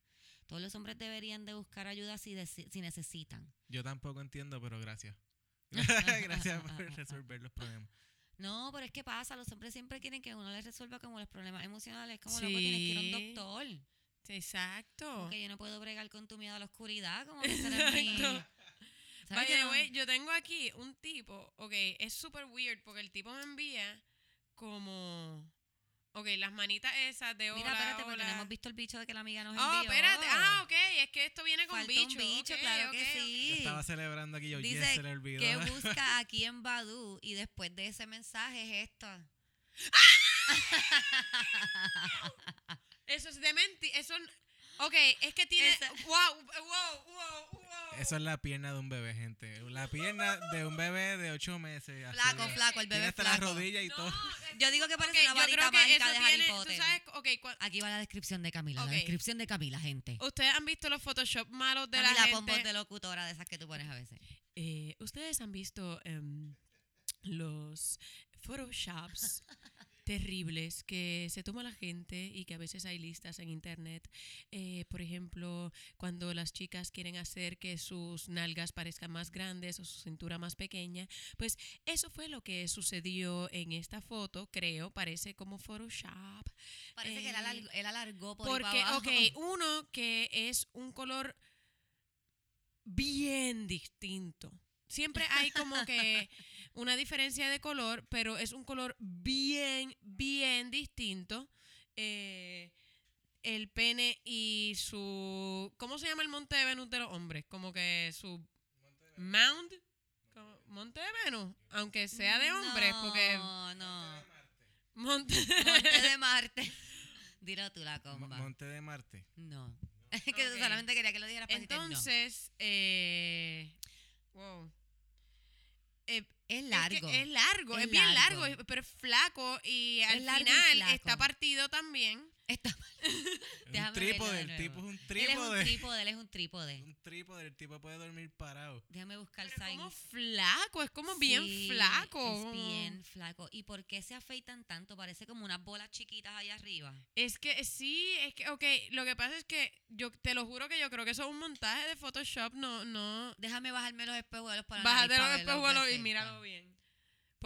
Todos los hombres deberían de buscar ayuda si, si necesitan. Yo tampoco entiendo, pero gracias. gracias por resolver los problemas. No, pero es que pasa, los hombres siempre quieren que uno les resuelva como los problemas emocionales. Como loco, tienes que ir a un Sí. doctor. Exacto. Porque yo no puedo bregar con tu miedo a la oscuridad, como que. Exacto. ¿Sabes By que the no? yo tengo aquí un tipo, ok, es super weird porque el tipo me envía como, ok, las manitas esas de hola, Mira, espérate, porque no hola. hemos visto el bicho de que la amiga nos Oh, envió. espérate, ah, ok, es que esto viene con Falta bicho. un bicho, ok, claro que ok, ok. Yo sí. estaba celebrando aquí, yo, yes, Dice se le olvidó. que busca aquí en Badu y después de ese mensaje es esto. Eso es de menti, eso, ok, es que tiene, Esa- wow, wow, wow, wow. Eso es la pierna de un bebé, gente. La pierna de un bebé de ocho meses. Flaco, flaco, el tiene bebé hasta flaco. la rodilla y No, todo. Yo digo que parece ok, una varita mágica eso de tiene, Harry tú Potter. sabes, ok, cua- Aquí va la descripción de Camila, la descripción de Camila, gente. ustedes han visto los Photoshop malos de Camila la con voz gente. de locutora de esas que tú pones a veces. Eh, Ustedes han visto em, los Photoshops terribles que se toma la gente y que a veces hay listas en internet. Eh, por ejemplo, cuando las chicas quieren hacer que sus nalgas parezcan más grandes o su cintura más pequeña. Pues eso fue lo que sucedió en esta foto, creo. Parece como Photoshop. Parece que él, Eh, alargó, él alargó por Porque, ok, uno que es un color bien distinto. Siempre hay como que una diferencia de color, pero es un color bien, bien distinto. Eh, el pene y su... ¿Cómo se llama el monte de Venus de los hombres? Como que su... Mound. Monte de Venus, aunque sea de hombres, porque... No, no. Monte, Monte de Marte. Dilo tú la comba. Monte de Marte. No. Es que solamente quería que lo dijeras para no. Entonces, eh, wow. Eh, Es es que largo. Es, largo, es, Es bien largo. largo, pero es flaco y al y final está partido también. Está- Un Déjame verlo trípode, de el tipo es un Él es un trípode. trípode, él es un trípode. Un trípode, el tipo puede dormir parado. Déjame buscar Pero es como flaco, es como bien flaco. Es bien flaco. ¿Y por qué se afeitan tanto? Parece como unas bolas chiquitas ahí arriba. Es que sí, es que, ok, lo que pasa es que yo te lo juro que yo creo que eso es un montaje de Photoshop, no, no. Déjame bajarme los espejuelos para Bájate los espejuelos y míralo bien.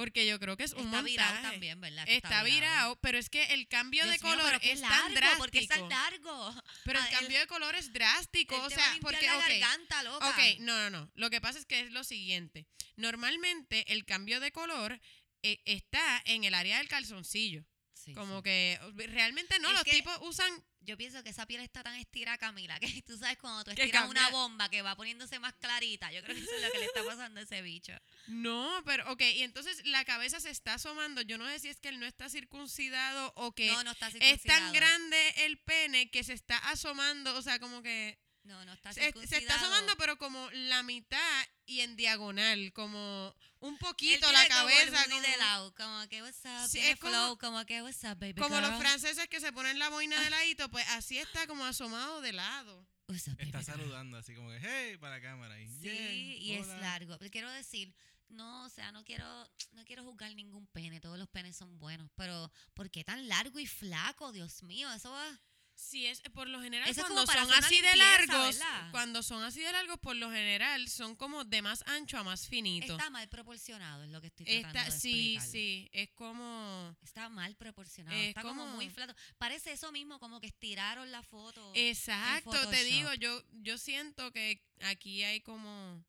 Porque yo creo que es un Está montaje. virado también, ¿verdad? Que Está virado, pero es que el cambio Dios de mío, color pero qué es tan largo, ¿Por qué es drástico. tan largo? Pero el Ah, él- cambio de color es drástico, Él o te va a sea, limpiar porque la ok, garganta, loca. ok, no, no, no. Lo que pasa es que es lo siguiente. Normalmente el cambio de color eh, está en el área del calzoncillo. Sí, Como sí. que realmente no, Es los tipos usan Yo pienso que esa piel está tan estirada, Camila, que tú sabes cuando tú estiras una bomba que va poniéndose más clarita. Yo creo que eso es lo que le está pasando a ese bicho. No, pero ok, y entonces la cabeza se está asomando. Yo no sé si es que él no está circuncidado o que No, no está es circuncidado. tan grande el pene que se está asomando, o sea, como que No, no está se, se está asomando pero como la mitad y en diagonal, como un Él poquito tiene la cabeza, como, de lado, como que what's up, Sí, es como- flow, como que what's up, baby como los franceses que se ponen la boina de ladito, pues así está como asomado de lado. What's up, Está baby girl? saludando así como que, hey, para la cámara. Y, Sí, "Yay, y es hola". largo. Pero Quiero decir, no, o sea, no quiero, no quiero juzgar ningún pene. Todos los penes son buenos. Pero, ¿por qué tan largo y flaco? Dios mío, eso va. Sí, es por lo general Eso es cuando son así de largos, ¿verdad? cuando son así de largos, por lo general son como de más ancho a más finito. Está mal proporcionado, es lo que estoy tratando Está- de sí, explicar. sí, es como Está mal proporcionado. Es está como, muy flato. Parece eso mismo, como que estiraron la foto. exacto, te digo, yo yo siento que aquí hay como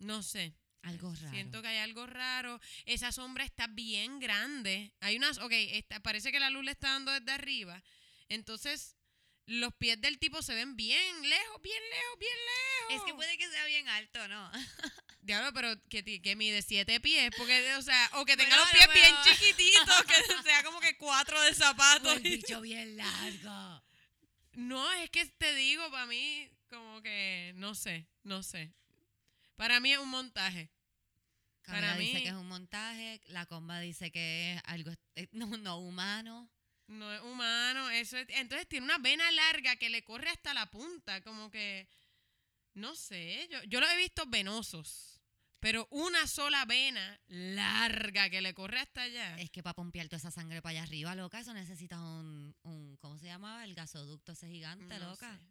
no sé, Algo raro. Siento que hay algo raro. Esa sombra está bien grande. Hay unas, ok, está- parece que la luz le está dando desde arriba. Entonces, los pies del tipo se ven bien lejos, bien lejos, bien lejos. Es que puede que sea bien alto, ¿no? Diablo, pero que, que mide siete pies, porque, o sea, o que tenga Bueno, los pies bueno, bien chiquititos, que sea como que cuatro de zapatos. el bicho bien largo. No, es que te digo, para mí, como que, no sé, no sé. Para mí es un montaje. Camila Para dice mí- que es un montaje, la comba dice que es algo no, no humano. No es humano, eso es- entonces tiene una vena larga que le corre hasta la punta, como que no sé, yo, yo los he visto venosos, pero una sola vena larga que le corre hasta allá. Es que para pompear toda esa sangre para allá arriba, loca, eso necesitas un, un ¿cómo se llamaba? El gasoducto ese gigante, no loca. sé.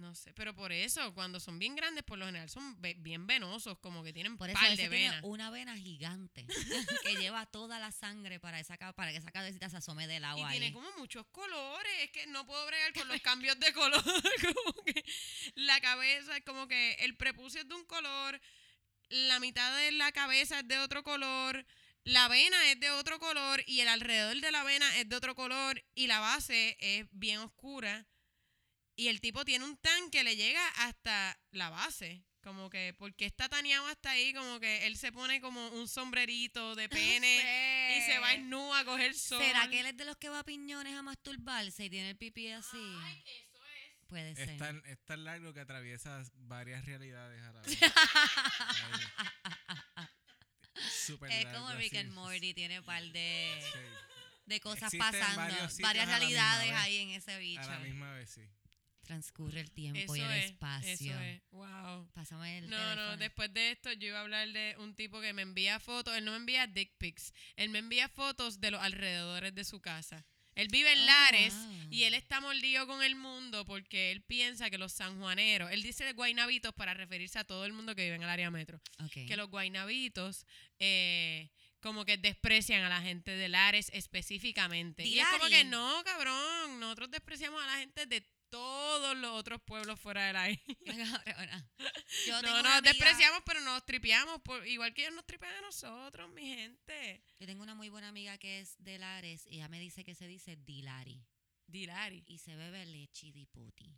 No sé, pero por eso, cuando son bien grandes, por lo general son ve- bien venosos, como que tienen Por eso par de tiene venas. una vena gigante que lleva toda la sangre para esa para que esa cabecita se asome del Y agua tiene ahí. como muchos colores, es que no puedo bregar con los cambios de color. como que la cabeza es como que el prepucio es de un color, la mitad de la cabeza es de otro color, la vena es de otro color y el alrededor de la vena es de otro color y la base es bien oscura. Y el tipo tiene un tan que le llega hasta la base. Como que, porque está taneado hasta ahí, como que él se pone como un sombrerito de pene y se va en nu a coger sol. ¿Será que él es de los que va a piñones a masturbarse y tiene el pipí así? Ay, eso es. Puede ser. Es tan, es tan largo que atraviesa varias realidades a la vez. Ahí. Súper es largo, como Rick así. and Morty, tiene un par de, Sí, de cosas Existen pasando, varias realidades ahí en ese bicho. a la misma vez, sí. Transcurre el tiempo Eso y el es, espacio. Eso es. Wow. Pásame el No, teléfono. no, después de esto yo iba a hablar de un tipo que me envía fotos. Él no me envía dick pics. Él me envía fotos de los alrededores de su casa. Él vive en Oh, Lares wow. y él está mordido con el mundo porque él piensa que los sanjuaneros, él dice guaynabitos para referirse a todo el mundo que vive en el área metro, Ok. que los guaynabitos eh, como que desprecian a la gente de Lares específicamente. Y es como que no, cabrón, nosotros despreciamos a la gente de todos los otros pueblos fuera de la isla. Cabrona. Yo tengo No, nos amiga- despreciamos, pero nos tripeamos, por, igual que ellos nos tripean a nosotros, mi gente. Yo tengo una muy buena amiga que es de Lares y ella me dice que se dice Dilari Dilari. y se bebe leche de puti.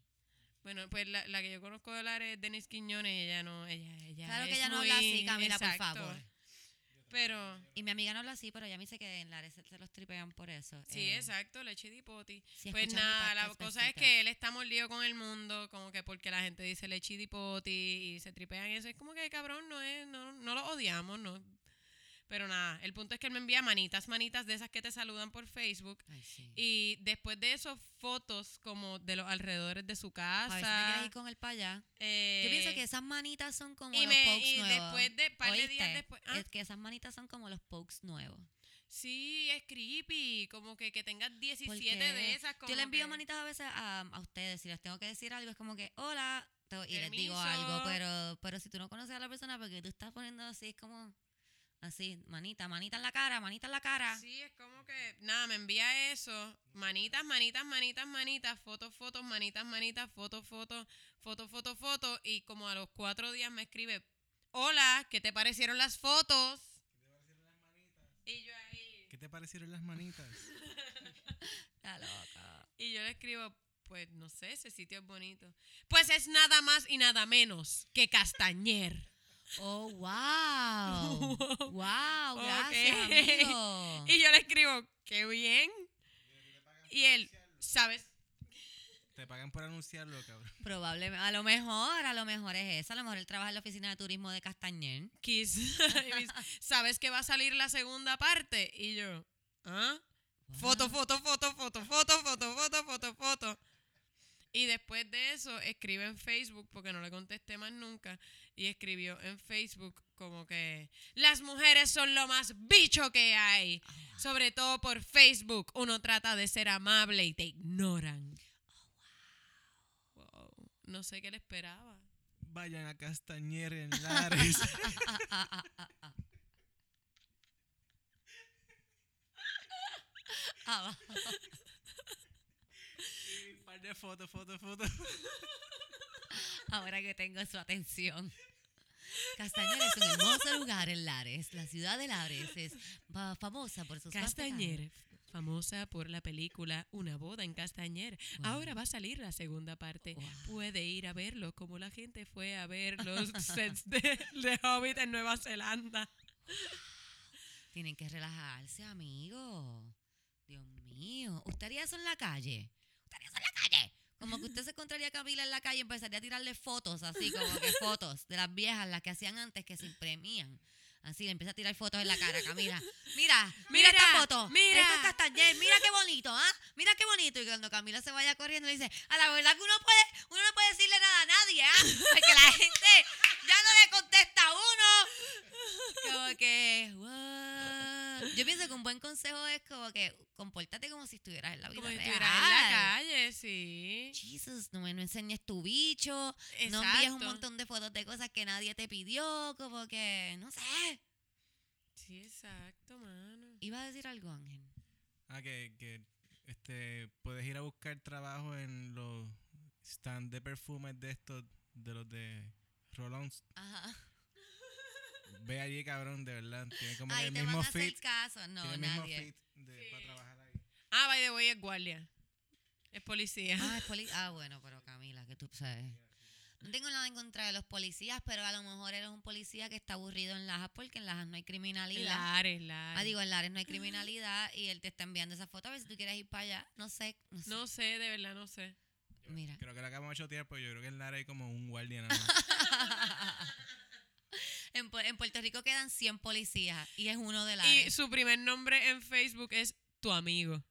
Bueno, pues la, la que yo conozco de Lares es Denise Quiñones y ella no, ella, ella Claro que es ella no muy- habla así, Camila, por exacto. favor. Pero, Y mi amiga no habla así, pero ella me dice que en Lares se, se los tripean por eso. sí, Eh, exacto, leche de poti. si Pues nada, la cosa es que él está mordido con el mundo, como que porque la gente dice leche de y se tripean eso. Es como que, cabrón, no es, no, no lo odiamos, no. Pero nada, el punto es que él me envía manitas, manitas de esas que te saludan por Facebook. Ay, sí. Y después de eso, fotos como de los alrededores de su a casa. quieres ir con el para allá. Eh, Yo pienso que esas manitas son como y los me- pokes y nuevos. después de par de días después- ¿ah? Es que esas manitas son como los pokes nuevos. Sí, es creepy. Como que, que tengas 17 Porque de esas. Como Yo le envío que- manitas a veces a, a ustedes. Si les tengo que decir algo, es como que, hola, y les digo algo. Pero, pero si tú no conoces a la persona, porque tú estás poniendo así, es como, así, manita, manita en la cara, manita en la cara. Sí, es como que, nada, me envía eso. Manitas, manitas, manitas, manitas, fotos, fotos, manitas, manitas, fotos, fotos, fotos, fotos, fotos. Y como a los cuatro días me escribe, hola, ¿qué te parecieron las fotos? Y yo ahí, ¿Qué te parecieron las manitas? Está loca. y yo le escribo, pues no sé, ese sitio es bonito. Pues es nada más y nada menos que Castañer. Oh, wow. wow, gracias, amigo. Y yo le escribo, qué bien. Y él, ¿sabes? Te pagan por anunciarlo, cabrón. Probablemente, a lo mejor, a lo mejor es eso. A lo mejor él trabaja en la oficina de turismo de Castañer. Kiss. ¿Sabes que va a salir la segunda parte? Y yo, ¿ah? Foto, foto, foto, foto, foto, foto, foto, foto, foto. Y después de eso escribe en Facebook, porque no le contesté más nunca, y escribió en Facebook como que las mujeres son lo más bicho que hay. Sobre todo por Facebook, uno trata de ser amable y te ignoran. Wow. No sé qué le esperaba. Vayan a Castañer en Lares. Par de fotos, fotos, fotos. Ahora que tengo su atención. Castañer es un hermoso lugar en Lares. La ciudad de Lares es fa- famosa por sus Castañer, famosa por la película Una boda en Castañer. Ahora va a salir la segunda parte. Wow. Puede ir a verlo como la gente fue a ver los sets de, de Hobbit en Nueva Zelanda. Tienen que relajarse, amigo. Dios mío. ¿Usted haría eso en la calle? ¿Usted haría eso en la calle? Como que usted se encontraría a Camila en la calle y empezaría a tirarle fotos, así como que fotos de las viejas, las que hacían antes, que se imprimían. Así, le empieza a tirar fotos en la cara Camila. Mira, mira, Mira, esta foto. mira. Esto es Castañer. Mira qué bonito, ¿ah? Mira qué bonito. Y cuando Camila se vaya corriendo, le dice, a la verdad que uno puede, uno no puede decirle nada a nadie, ¿ah? Porque la gente ya no le contesta a uno. Como que, what? Yo pienso que un buen consejo es como que compórtate como si estuvieras en la vida Como si estuvieras en la calle, sí. Jesus, no me no enseñes tu bicho, no envíes un Exacto. montón de fotos de cosas que nadie te pidió, como que, no sé. Sí, exacto, mano. Iba a decir algo, Ángel. Ah, que, que este, puedes ir a buscar trabajo en los stands de perfumes de estos, de los de Rolons. Ajá. Ve allí, cabrón, de verdad. Tiene como que Ahí el te van mismo a hacer fit. caso. No, tiene el mismo nadie. fit de, para trabajar ahí. Ah, by the way, es guardia. Es policía. Ah, es poli- ah, bueno, pero Camila, que tú sabes. No tengo nada en contra de los policías, pero a lo mejor eres un policía que está aburrido en Lajas porque en Lajas no hay criminalidad. Lares, Lares. Ah, digo, en Lares no hay criminalidad y él te está enviando esa foto a ver si tú quieres ir para allá. No sé, no sé. No sé, de verdad, no sé. Mira. Creo que la acabamos de chotear, pero yo creo que en Lara hay como un guardia nada más. En, Pu- en Puerto Rico quedan 100 policías y es uno de Y Lares. su primer nombre en Facebook es Tu Amigo.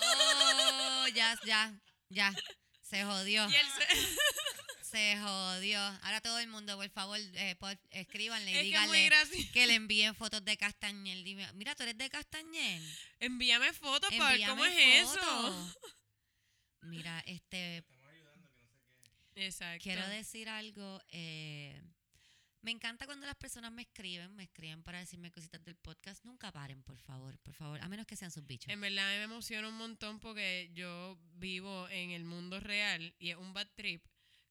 Oh, ya, ya, ya. Se jodió. Y él se- Se jodió. Ahora todo el mundo, por favor, eh, por- escríbanle y es díganle que le envíen fotos de Castañel. Dime, mira, tú eres de Castañel. Envíame fotos para ver cómo es eso. Mira, este, Exacto. quiero decir algo. eh, me encanta cuando las personas me escriben, me escriben para decirme cositas del podcast. Nunca paren, por favor, por favor, a menos que sean sus bichos. En verdad me emociona un montón porque yo vivo en el mundo real y es un bad trip.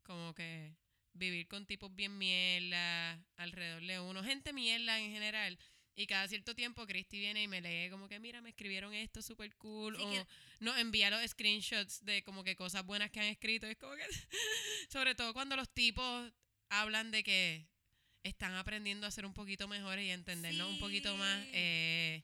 Como que vivir con tipos bien mierda alrededor de uno, gente mierda en general. Y cada cierto tiempo Christy viene y me lee como que, mira, me escribieron esto súper cool. Sí, o que- nos envía los screenshots de como que cosas buenas que han escrito. Es como que, sobre todo cuando los tipos hablan de que están aprendiendo a ser un poquito mejores y a entendernos un poquito más, eh,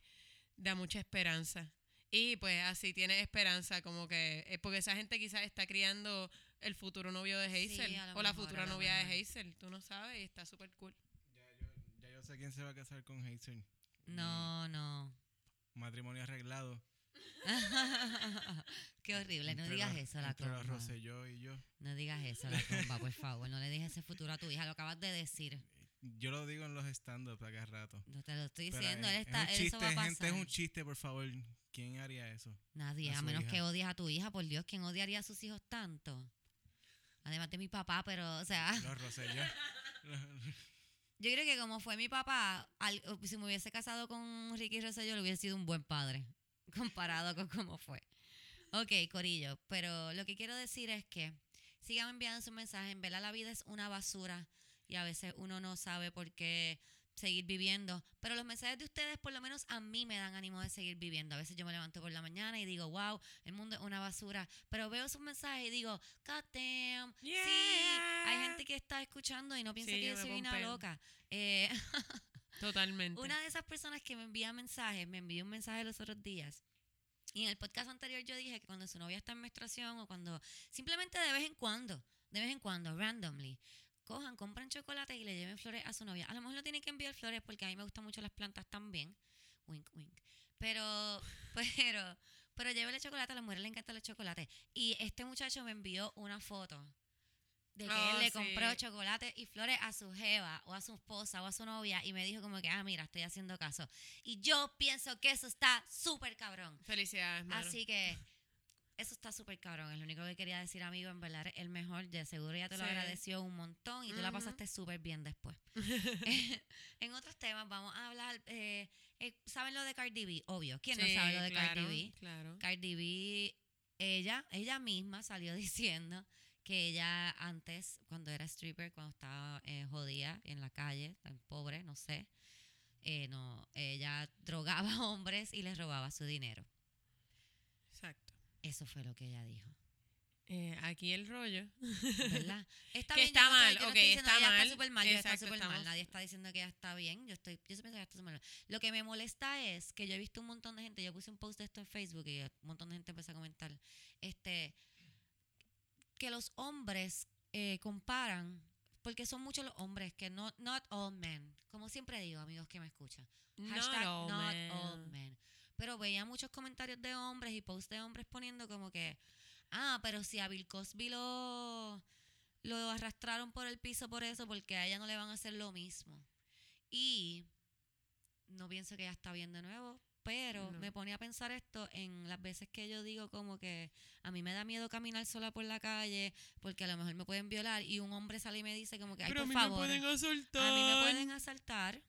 da mucha esperanza. Y pues así tiene esperanza, como que, eh, porque esa gente quizás está criando el futuro novio de Hazel o la futura novia de. Hazel, tú no sabes, y está súper cool. Ya yo, ya yo sé quién se va a casar con Hazel. No, no. Matrimonio arreglado. Qué horrible, no Entre digas los- eso, la los comba. Y yo. No digas eso, la comba, por favor. No le dejes ese futuro a tu hija, lo acabas de decir. Yo lo digo en los stand-up a cada rato. No te lo estoy Pero diciendo, es- él es está, eso chiste, va a pasar. gente, es un chiste, por favor. ¿Quién haría eso? Nadie, a a su menos hija. que odies a tu hija, por Dios, ¿quién odiaría a sus hijos tanto? Además de mi papá, pero, o sea, Los Rosselló. yo creo que como fue mi papá, al- si me hubiese casado con Ricky Rosselló, le hubiese sido un buen padre, comparado con cómo fue. Ok, Corillo, pero lo que quiero decir es que sigan enviando sus mensajes. En verdad, la vida es una basura y a veces uno no sabe por qué seguir viviendo. Pero los mensajes de ustedes, por lo menos a mí, me dan ánimo de seguir viviendo. A veces yo me levanto por la mañana y digo, wow, el mundo es una basura. Pero veo sus mensajes y digo, God damn. Sí, hay gente que está escuchando y no piensa Sí, que yo soy una loca. Eh, Totalmente. una de esas personas que me envía mensajes, me envió un mensaje los otros días. Y en el podcast anterior yo dije que cuando su novia está en menstruación o cuando simplemente de vez en cuando, de vez en cuando, randomly, cojan, compran chocolate y le lleven flores a su novia. A lo mejor no tienen que enviar flores porque a mí me gustan mucho las plantas también. Wink, wink. Pero, pero, Pero llévele chocolate, a las mujeres le encantan los chocolates. Y este muchacho me envió una foto de que Oh, él le sí. compró chocolate y flores a su jeva o a su esposa o a su novia y me dijo como que, ah, mira, estoy haciendo caso. Y yo pienso que eso está súper cabrón. Felicidades, mano. Así que eso está súper cabrón. Es lo único que quería decir, amigo. En verdad, el mejor. De seguro ya te lo Sí. agradeció un montón y tú la pasaste súper bien después. en otros temas, vamos a hablar. eh, eh, ¿Saben lo de Cardi B? Obvio. ¿Quién no sabe lo de claro, Cardi B? Claro. Cardi B, ella, ella misma salió diciendo que ella antes, cuando era stripper, cuando estaba eh, jodida en la calle, tan pobre, no sé, eh, no, ella drogaba a hombres y les robaba su dinero. Eso fue lo que ella dijo, Eh, aquí el rollo. ¿verdad? Está Que bien, está yo no estoy- mal, yo no ok, estoy diciendo, está mal, está súper mal, ella está exacto, súper mal, estamos- nadie está diciendo que ella está bien, yo estoy, yo pienso que ella está súper mal. Lo que me molesta es que yo he visto un montón de gente, yo puse un post de esto en Facebook y un montón de gente empezó a comentar, este, que los hombres eh, comparan, porque son muchos los hombres que no, not all men, como siempre digo, amigos que me escuchan, Hashtag all not men. all men. Pero veía muchos comentarios de hombres y posts de hombres poniendo como que, ah, pero si a Bill Cosby lo, lo arrastraron por el piso por eso, porque a ella no le van a hacer lo mismo. Y no pienso que ella está bien de nuevo, pero No. me ponía a pensar esto en las veces que yo digo como que a mí me da miedo caminar sola por la calle porque a lo mejor me pueden violar y un hombre sale y me dice como que, ay, Pero a mí favor, me pueden asaltar. a mí me pueden asaltar.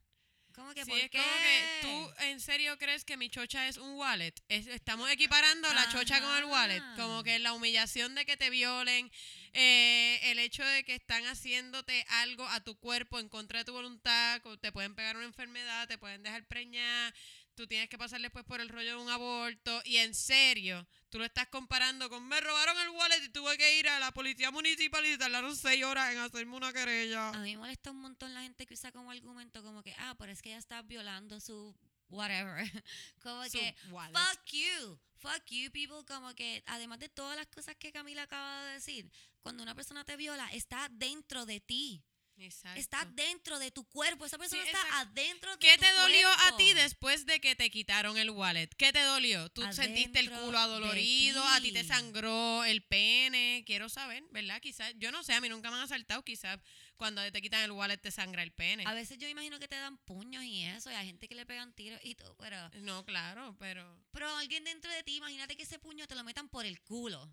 ¿Cómo que Sí, por es qué? como que tú en serio crees que mi chocha es un wallet. Es- estamos equiparando la chocha con el wallet. Como que la humillación de que te violen, eh, el hecho de que están haciéndote algo a tu cuerpo en contra de tu voluntad, te pueden pegar una enfermedad, te pueden dejar preñar, tú tienes que pasar después por el rollo de un aborto. Y en serio, tú lo estás comparando con me robaron el wallet y tuve que ir a la policía municipal y tardaron seis horas en hacerme una querella. A mí me molesta un montón la gente que usa como argumento como que, ah, pero es que ella está violando su whatever. como Su que, wallet. fuck you, fuck you people, como que además de todas las cosas que Camila acaba de decir, cuando una persona te viola, está dentro de ti, Exacto. está dentro de tu cuerpo, esa persona Sí, está adentro de ¿Qué tu te dolió a ti después de que te quitaron el wallet? ¿Qué te dolió? ¿Tú sentiste el culo adolorido? ¿A ti te sangró el pene? Quiero saber, ¿verdad? Quizás, yo no sé, a mí nunca me han asaltado. Quizás cuando te quitan el wallet te sangra el pene. A veces yo imagino que te dan puños y eso, y hay gente que le pegan tiros y todo, pero, No, claro, pero pero alguien dentro de ti, imagínate que ese puño te lo metan por el culo.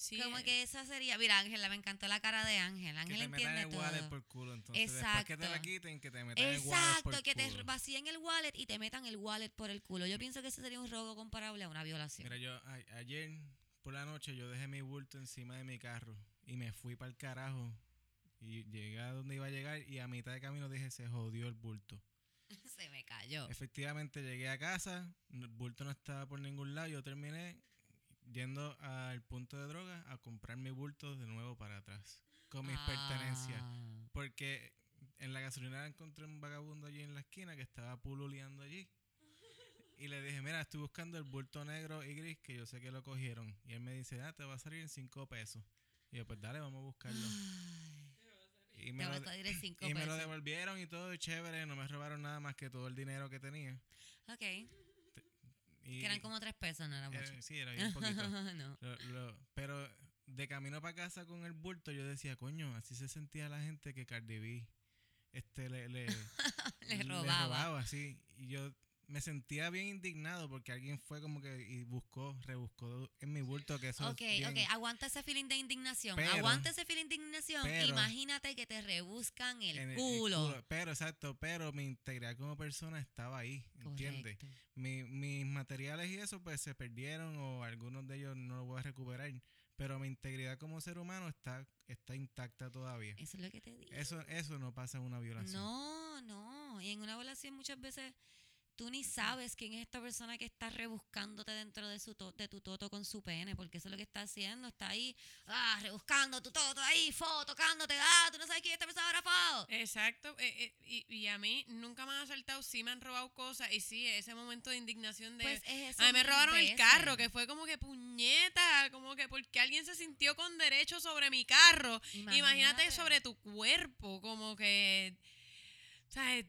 Sí. Como que esa sería. Mira, Ángela, me encantó la cara de Ángel. Que Ángel te metan el todo. wallet por culo, entonces. Después que te la Exacto. quiten, que te metan el wallet Exacto, por que te vacíen el wallet y te metan el wallet por el culo. Yo pienso que ese sería un robo comparable a una violación. Mira, yo a- ayer por la noche yo dejé mi bulto encima de mi carro y me fui para el carajo. Y llegué a donde iba a llegar y a mitad de camino dije, se jodió el bulto. Se me cayó. Efectivamente llegué a casa, el bulto no estaba por ningún lado, yo terminé yendo al punto de droga a comprar mi bulto de nuevo para atrás, con mis pertenencias. Ah. Porque en la gasolinera encontré un vagabundo allí en la esquina que estaba pululeando allí. Y le dije, mira, estoy buscando el bulto negro y gris que yo sé que lo cogieron. Y él me dice, ah, te va a salir en cinco pesos. Y yo, pues dale, vamos a buscarlo. Y Te me, lo, a de- salir en cinco y me lo pesos. devolvieron y todo chévere. No me robaron nada más que todo el dinero que tenía. Ok. Y, Que eran como tres pesos, no era eh, mucho. sí, era bien poquito. no. Lo- lo- pero de camino para casa con el bulto, yo decía, coño, así se sentía la gente que Cardi B este, le, le, Le robaba. así. Y yo me sentía bien indignado porque alguien fue como que y buscó, rebuscó en mi bulto que eso Ok, es bien- ok, aguanta ese feeling de indignación. Pero- aguanta ese feeling de indignación. pero- Imagínate que te rebuscan el, culo. Pero, exacto, pero mi integridad como persona estaba ahí, ¿entiendes? Mi, mis materiales y eso pues se perdieron o algunos de ellos no los voy a recuperar. Pero mi integridad como ser humano está, está intacta todavía. Eso es lo que te digo. Eso, eso no pasa en una violación. No, no. Y en una violación muchas veces tú ni sabes quién es esta persona que está rebuscándote dentro de, su to- de tu toto con su pene, porque eso es lo que está haciendo. Está ahí, ah, rebuscando tu toto ahí, fo, tocándote, ah, tú no sabes quién es esta persona ahora, fo. Exacto, eh, eh, y, y a mí nunca me han asaltado, sí me han robado cosas, y sí, ese momento de indignación de... Pues es eso a mí me robaron el carro, que fue como que puñeta, como que porque alguien se sintió con derecho sobre mi carro. Imagínate, sobre tu cuerpo, como que... O sea,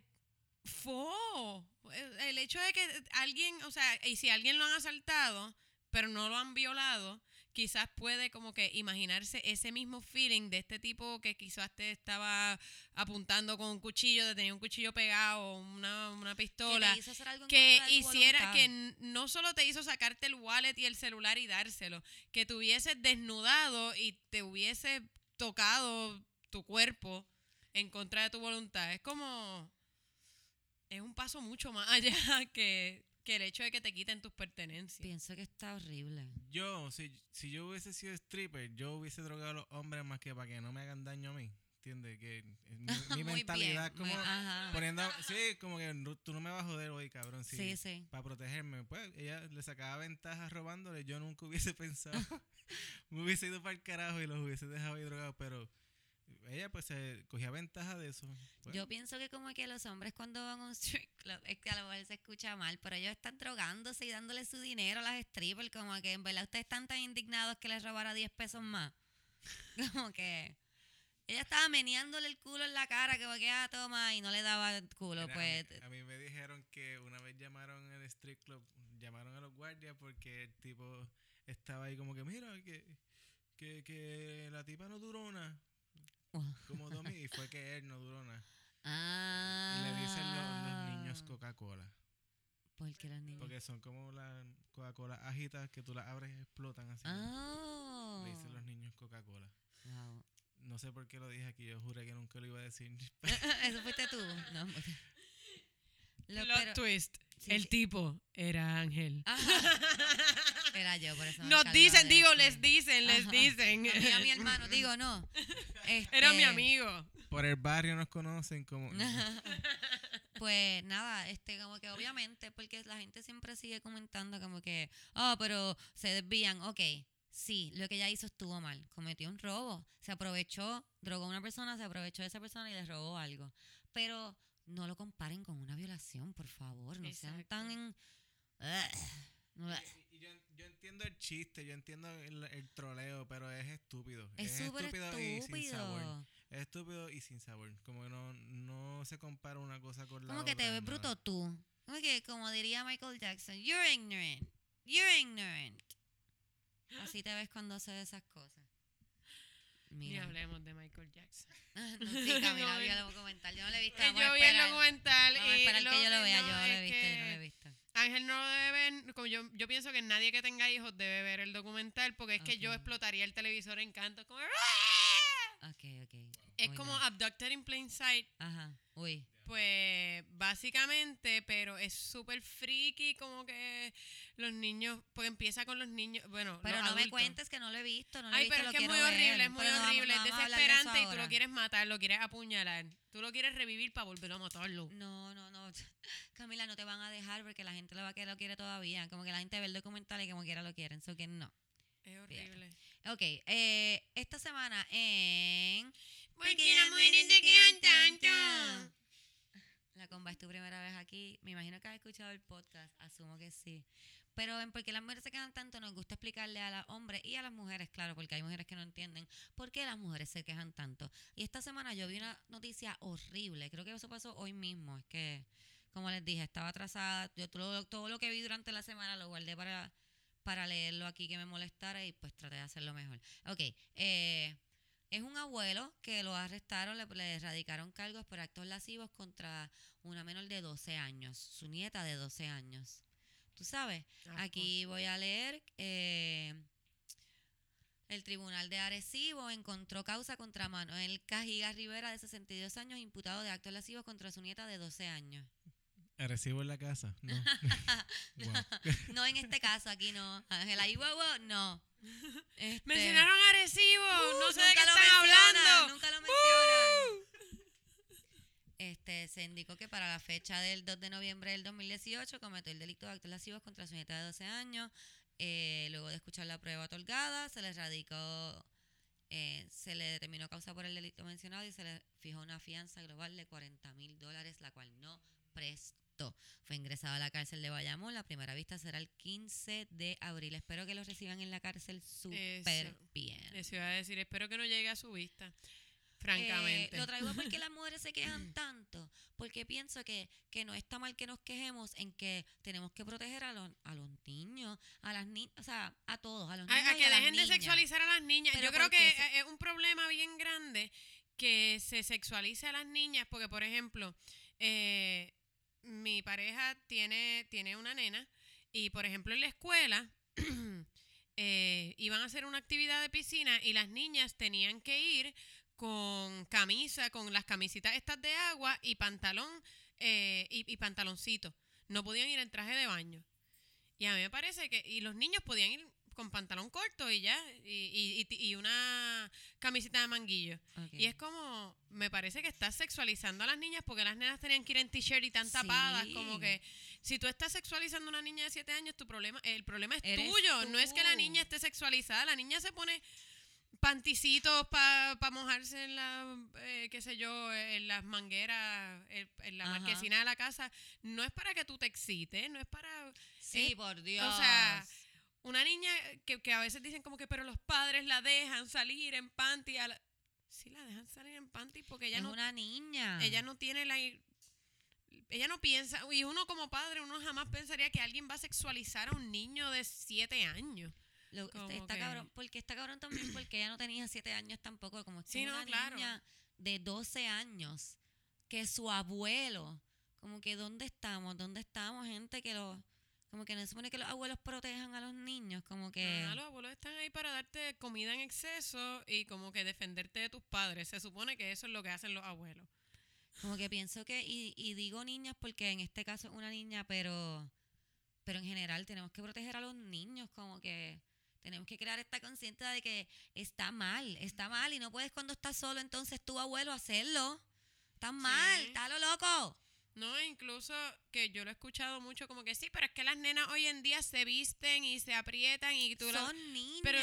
fo. El hecho de que alguien, o sea, y si alguien lo han asaltado, pero no lo han violado, quizás puede como que imaginarse ese mismo feeling de este tipo que quizás te estaba apuntando con un cuchillo, de tener un cuchillo pegado, una, una Que pistola hizo hacer algo que hiciera que no solo te hizo sacarte el wallet y el celular y dárselo, que te hubiese desnudado y te hubiese tocado tu cuerpo en contra de tu voluntad. Es como es un paso mucho más allá que, que el hecho de que te quiten tus pertenencias. Pienso que está horrible. Yo, si, si yo hubiese sido stripper, yo hubiese drogado a los hombres más que para que no me hagan daño a mí. ¿Entiendes? Que eh, mi, mentalidad bien, muy- como ajá. poniendo... Sí, como que no- tú no me vas a joder hoy, cabrón. Sí, Sí, sí. Para protegerme. Pues ella le sacaba ventajas robándole. Yo nunca hubiese pensado... me hubiese ido para el carajo y los hubiese dejado ahí drogados. Pero ella pues se cogía ventaja de eso. Yo pienso que como que los hombres cuando van a un strip club, es que a lo mejor se escucha mal, pero ellos están drogándose y dándole su dinero a las strippers, como que en verdad ustedes están tan indignados que les robara 10 pesos más. Como que ella estaba meneándole el culo en la cara, que ah, toma, y no le daba el culo, Mira, pues. a, mí, a mí me dijeron que una vez llamaron al strip club, llamaron a los guardias porque el tipo estaba ahí como que, mira, que, que, que la tipa no duró nada. Como dos mi- y fue que él no duró nada. Ah. Y le dicen los, los niños Coca-Cola. ¿Por qué los niños? Porque son como las Coca-Cola agitas que tú las abres y explotan así. Ah. Le dicen los niños Coca-Cola. Wow. No sé por qué lo dije aquí, yo juré que nunca lo iba a decir. ¿Eso fuiste tú? No. Lo- Plot pero- twist. Sí, el sí. tipo era Ángel. Era yo, por eso. no Nos dicen, digo, decir. les dicen, les Ajá. dicen. A mí, a mi hermano, digo, no. Era mi Este, amigo. Por el barrio nos conocen como... Pues nada, este, como que obviamente, porque la gente siempre sigue comentando como que, oh, pero se desvían. Ok, sí, lo que ella hizo estuvo mal. Cometió un robo. Se aprovechó, drogó a una persona, se aprovechó de esa persona y le robó algo. Pero no lo comparen con una violación, por favor. No sean Exacto. tan. Ugh. Ugh. Y yo, yo entiendo el chiste, yo entiendo el, el troleo, pero es estúpido. Es súper y sin sabor. estúpido. Es estúpido y sin sabor. Como que no, no se compara una cosa con la Como que otra. te ves nada. bruto tú. Como que, como diría Michael Jackson, you're ignorant. You're ignorant. Así te ves cuando haces esas cosas. Ni Mira. hablemos de Michael Jackson. no, sí, Camila, vi el documental. Yo no lo he visto. Eh, Vamos yo vi el documental Vamos a esperar que yo lo vea. no, yo no lo he visto. Yo no lo he visto. Ángel no debe ver, como yo, yo pienso que nadie que tenga hijos debe ver el documental porque es que yo explotaría el televisor en canto. Como, Ok, ok. es Muy como bien. Abducted in Plain Sight. Ajá. Uy. Pues básicamente, pero es súper friki como que los niños, pues empieza con los niños, bueno, Pero los no me cuentes que no lo he visto. No lo he Ay, visto, pero es que es muy horrible, ver, es muy no horrible, no es de desesperante y tú lo quieres matar, lo quieres apuñalar. Tú lo quieres revivir para volver a matarlo. No, no, no. Camila, no te van a dejar porque la gente lo va a querer, lo quiere todavía. Como que la gente ve el documental y como quiera lo quieren. So que no. Es horrible. Ok, eh, esta semana en... Porque las mujeres te quedan tanto. La es tu primera vez aquí. Me imagino que has escuchado el podcast. Asumo que sí. Pero en porque las mujeres se quedan tanto, nos gusta explicarle a los hombres y a las mujeres, claro, porque hay mujeres que no entienden por qué las mujeres se quejan tanto. Y esta semana yo vi una noticia horrible. Creo que eso pasó hoy mismo. Es que, como les dije, estaba atrasada. Yo todo, todo lo que vi durante la semana lo guardé para, para leerlo aquí que me molestara y pues traté de hacerlo mejor. Ok, eh, es un abuelo que lo arrestaron, le, le erradicaron cargos por actos lascivos contra una menor de 12 años, su nieta de 12 años. ¿Tú sabes? Aquí voy a leer. eh, el Tribunal de Arecibo encontró causa contra Manuel Cajiga Rivera, de 62 años, imputado de actos lascivos contra su nieta de 12 años. Recibo en la casa. No. No en este caso, aquí no. Ángela, y guau, no. Este, Mencionaron Arecibo, no sé de qué están hablando. Nunca lo mencionan. Este, se indicó que para la fecha del 2 de noviembre del 2018 cometió el delito de actos lascivos contra su nieta de 12 años. Eh, luego de escuchar la prueba otorgada, se le radicó, eh, se le determinó causa por el delito mencionado y se le fijó una fianza global de 40 mil dólares, la cual no prestó. Fue ingresado a la cárcel de Bayamón. La primera vista será el 15 de abril. Espero que lo reciban en la cárcel súper bien. Eso iba a decir, espero que no llegue a su vista. francamente. Eh, lo traigo porque las mujeres se quejan tanto, porque pienso que, que no está mal que nos quejemos en que tenemos que proteger a los, a los niños, a las niñas, o sea, a todos, a los niños a, que dejen de sexualizar a las niñas. Pero Yo creo que se- es un problema bien grande que se sexualice a las niñas, porque por ejemplo, eh, mi pareja tiene, tiene una nena y por ejemplo en la escuela eh, iban a hacer una actividad de piscina y las niñas tenían que ir con camisa, con las camisitas estas de agua y pantalón eh, y, y pantaloncito. No podían ir en traje de baño. Y a mí me parece que, y los niños podían ir con pantalón corto y ya, y, y- y- y una camisita de manguillo. Y es como, me parece que estás sexualizando a las niñas porque las nenas tenían que ir en t-shirt y tan tapadas, como que si tú estás sexualizando a una niña de 7 años, tu problema, el problema es Eres tuyo, no es que la niña esté sexualizada, la niña se pone panticitos para mojarse en la, eh, qué sé yo, en las mangueras, en, en la Ajá. marquesina de la casa, no es para que tú te excites, no es para... Sí, eh, por Dios. o sea, una niña que, que a veces dicen como que, pero los padres la dejan salir en panty. A la... Sí, la dejan salir en panty porque ella es no, una niña. ella no tiene la... Ella no piensa, y uno como padre, uno jamás pensaría que alguien va a sexualizar a un niño de siete años. Lo- está, está cabrón, porque está cabrón también porque ella no tenía siete años tampoco, como Sí, no, una claro. niña de 12 años, que su abuelo, como que ¿dónde estamos? ¿Dónde estamos? Gente que lo, como que no se supone que los abuelos protejan a los niños, como que... Ah, los abuelos están ahí para darte comida en exceso y como que defenderte de tus padres. Se supone que eso es lo que hacen los abuelos. Como que pienso que, y, y digo niñas porque en este caso es una niña, pero, pero en general tenemos que proteger a los niños, como que tenemos que crear esta conciencia de que está mal, está mal y no puedes cuando estás solo entonces tu abuelo hacerlo. Está mal, Sí. está lo loco. No, incluso que yo lo he escuchado mucho como que sí, pero es que las nenas hoy en día se visten y se aprietan y tú lo- Son niñas. Pero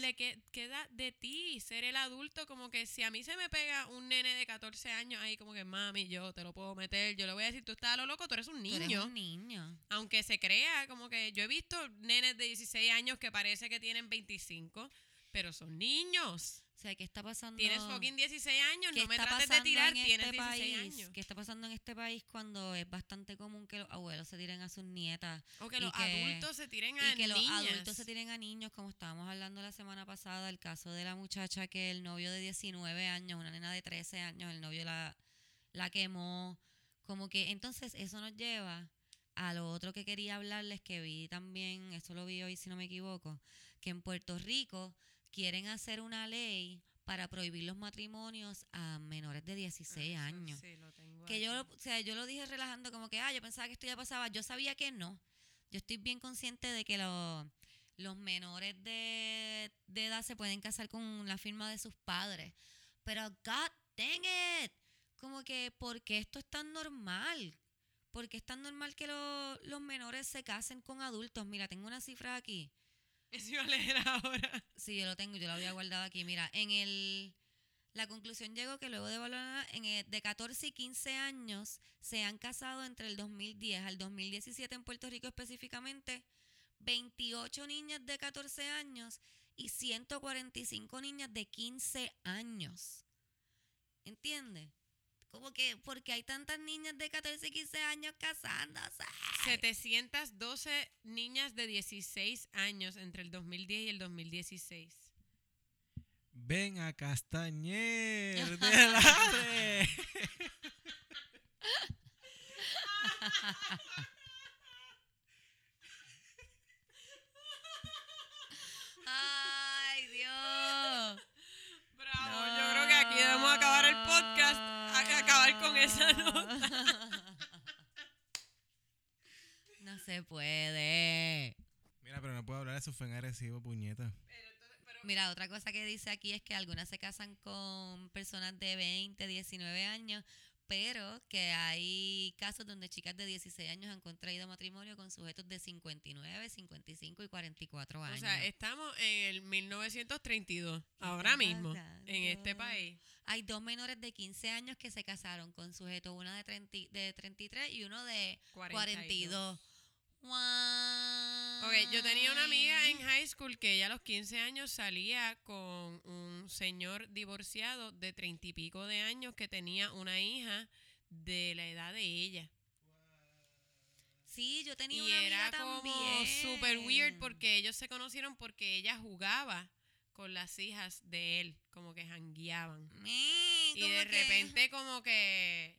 le que- queda de ti ser el adulto, como que si a mí se me pega un nene de 14 años ahí como que mami, yo te lo puedo meter, yo le voy a decir, tú estás a lo loco, tú eres un Tú eres niño. un niño. Aunque se crea, como que yo he visto nenes de 16 años que parece que tienen 25, pero son niños. Sea, ¿qué está pasando? Tienes fucking 16 años, ¿Qué no me trates de pasando tirar, en tienes este 16 país? años. ¿Qué está pasando en este país cuando es bastante común que los abuelos se tiren a sus nietas O que los que- adultos se tiren a y que los adultos se tiren a niños, como estábamos hablando la semana pasada, el caso de la muchacha que el novio de 19 años, una nena de 13 años, el novio la, la quemó. Como que entonces eso nos lleva a lo otro que quería hablarles, que vi también, eso lo vi hoy si no me equivoco, que en Puerto Rico quieren hacer una ley para prohibir los matrimonios a menores de 16 Eso año. sí, lo tengo Que yo, aquí. o sea, yo lo dije relajando como que, ah, yo pensaba que esto ya pasaba. Yo sabía que no. Yo estoy bien consciente de que lo- los menores de, de edad se pueden casar con la firma de sus padres. Pero, God dang it. Como que, ¿por qué esto es tan normal? ¿Por qué es tan normal que lo- los menores se casen con adultos? Mira, tengo una cifra aquí. Eso iba a leer ahora. Sí, yo lo tengo, yo lo había guardado aquí. Mira, en el la conclusión llegó que luego de valorar de 14 y 15 años se han casado entre el 2010 al 2017 en Puerto Rico específicamente 28 niñas de 14 años y 145 niñas de 15 años. ¿Entiendes? Como que porque hay tantas niñas de 14 y 15 años casándose. 712 niñas de 16 años entre el 2010 y el 2016. Ven a Castañer de la ¡Ay, Dios! Bravo, yo creo que aquí debemos acabar el podcast, con esa nota. No se puede. Mira, pero no puedo hablar, eso fue en agresivo, puñeta. Mira, otra cosa que dice aquí es que algunas se casan con personas de 20, 19 años, pero que hay casos donde chicas de 16 años han contraído matrimonio con sujetos de 59, 55 y 44 O años. sea, estamos en el 1932, ahora mismo, en este pasando? país. Hay dos menores de 15 años que se casaron con sujetos, una de, 30 de 33 y uno de 42. Ok, yo tenía una amiga en high school que ella a los 15 años salía con un un señor divorciado de treinta y pico de años que tenía una hija de la edad de ella. Sí, yo tenía Y una era amiga como super weird porque ellos se conocieron porque ella jugaba con las hijas de él, como que jangueaban. Y de que- repente como que...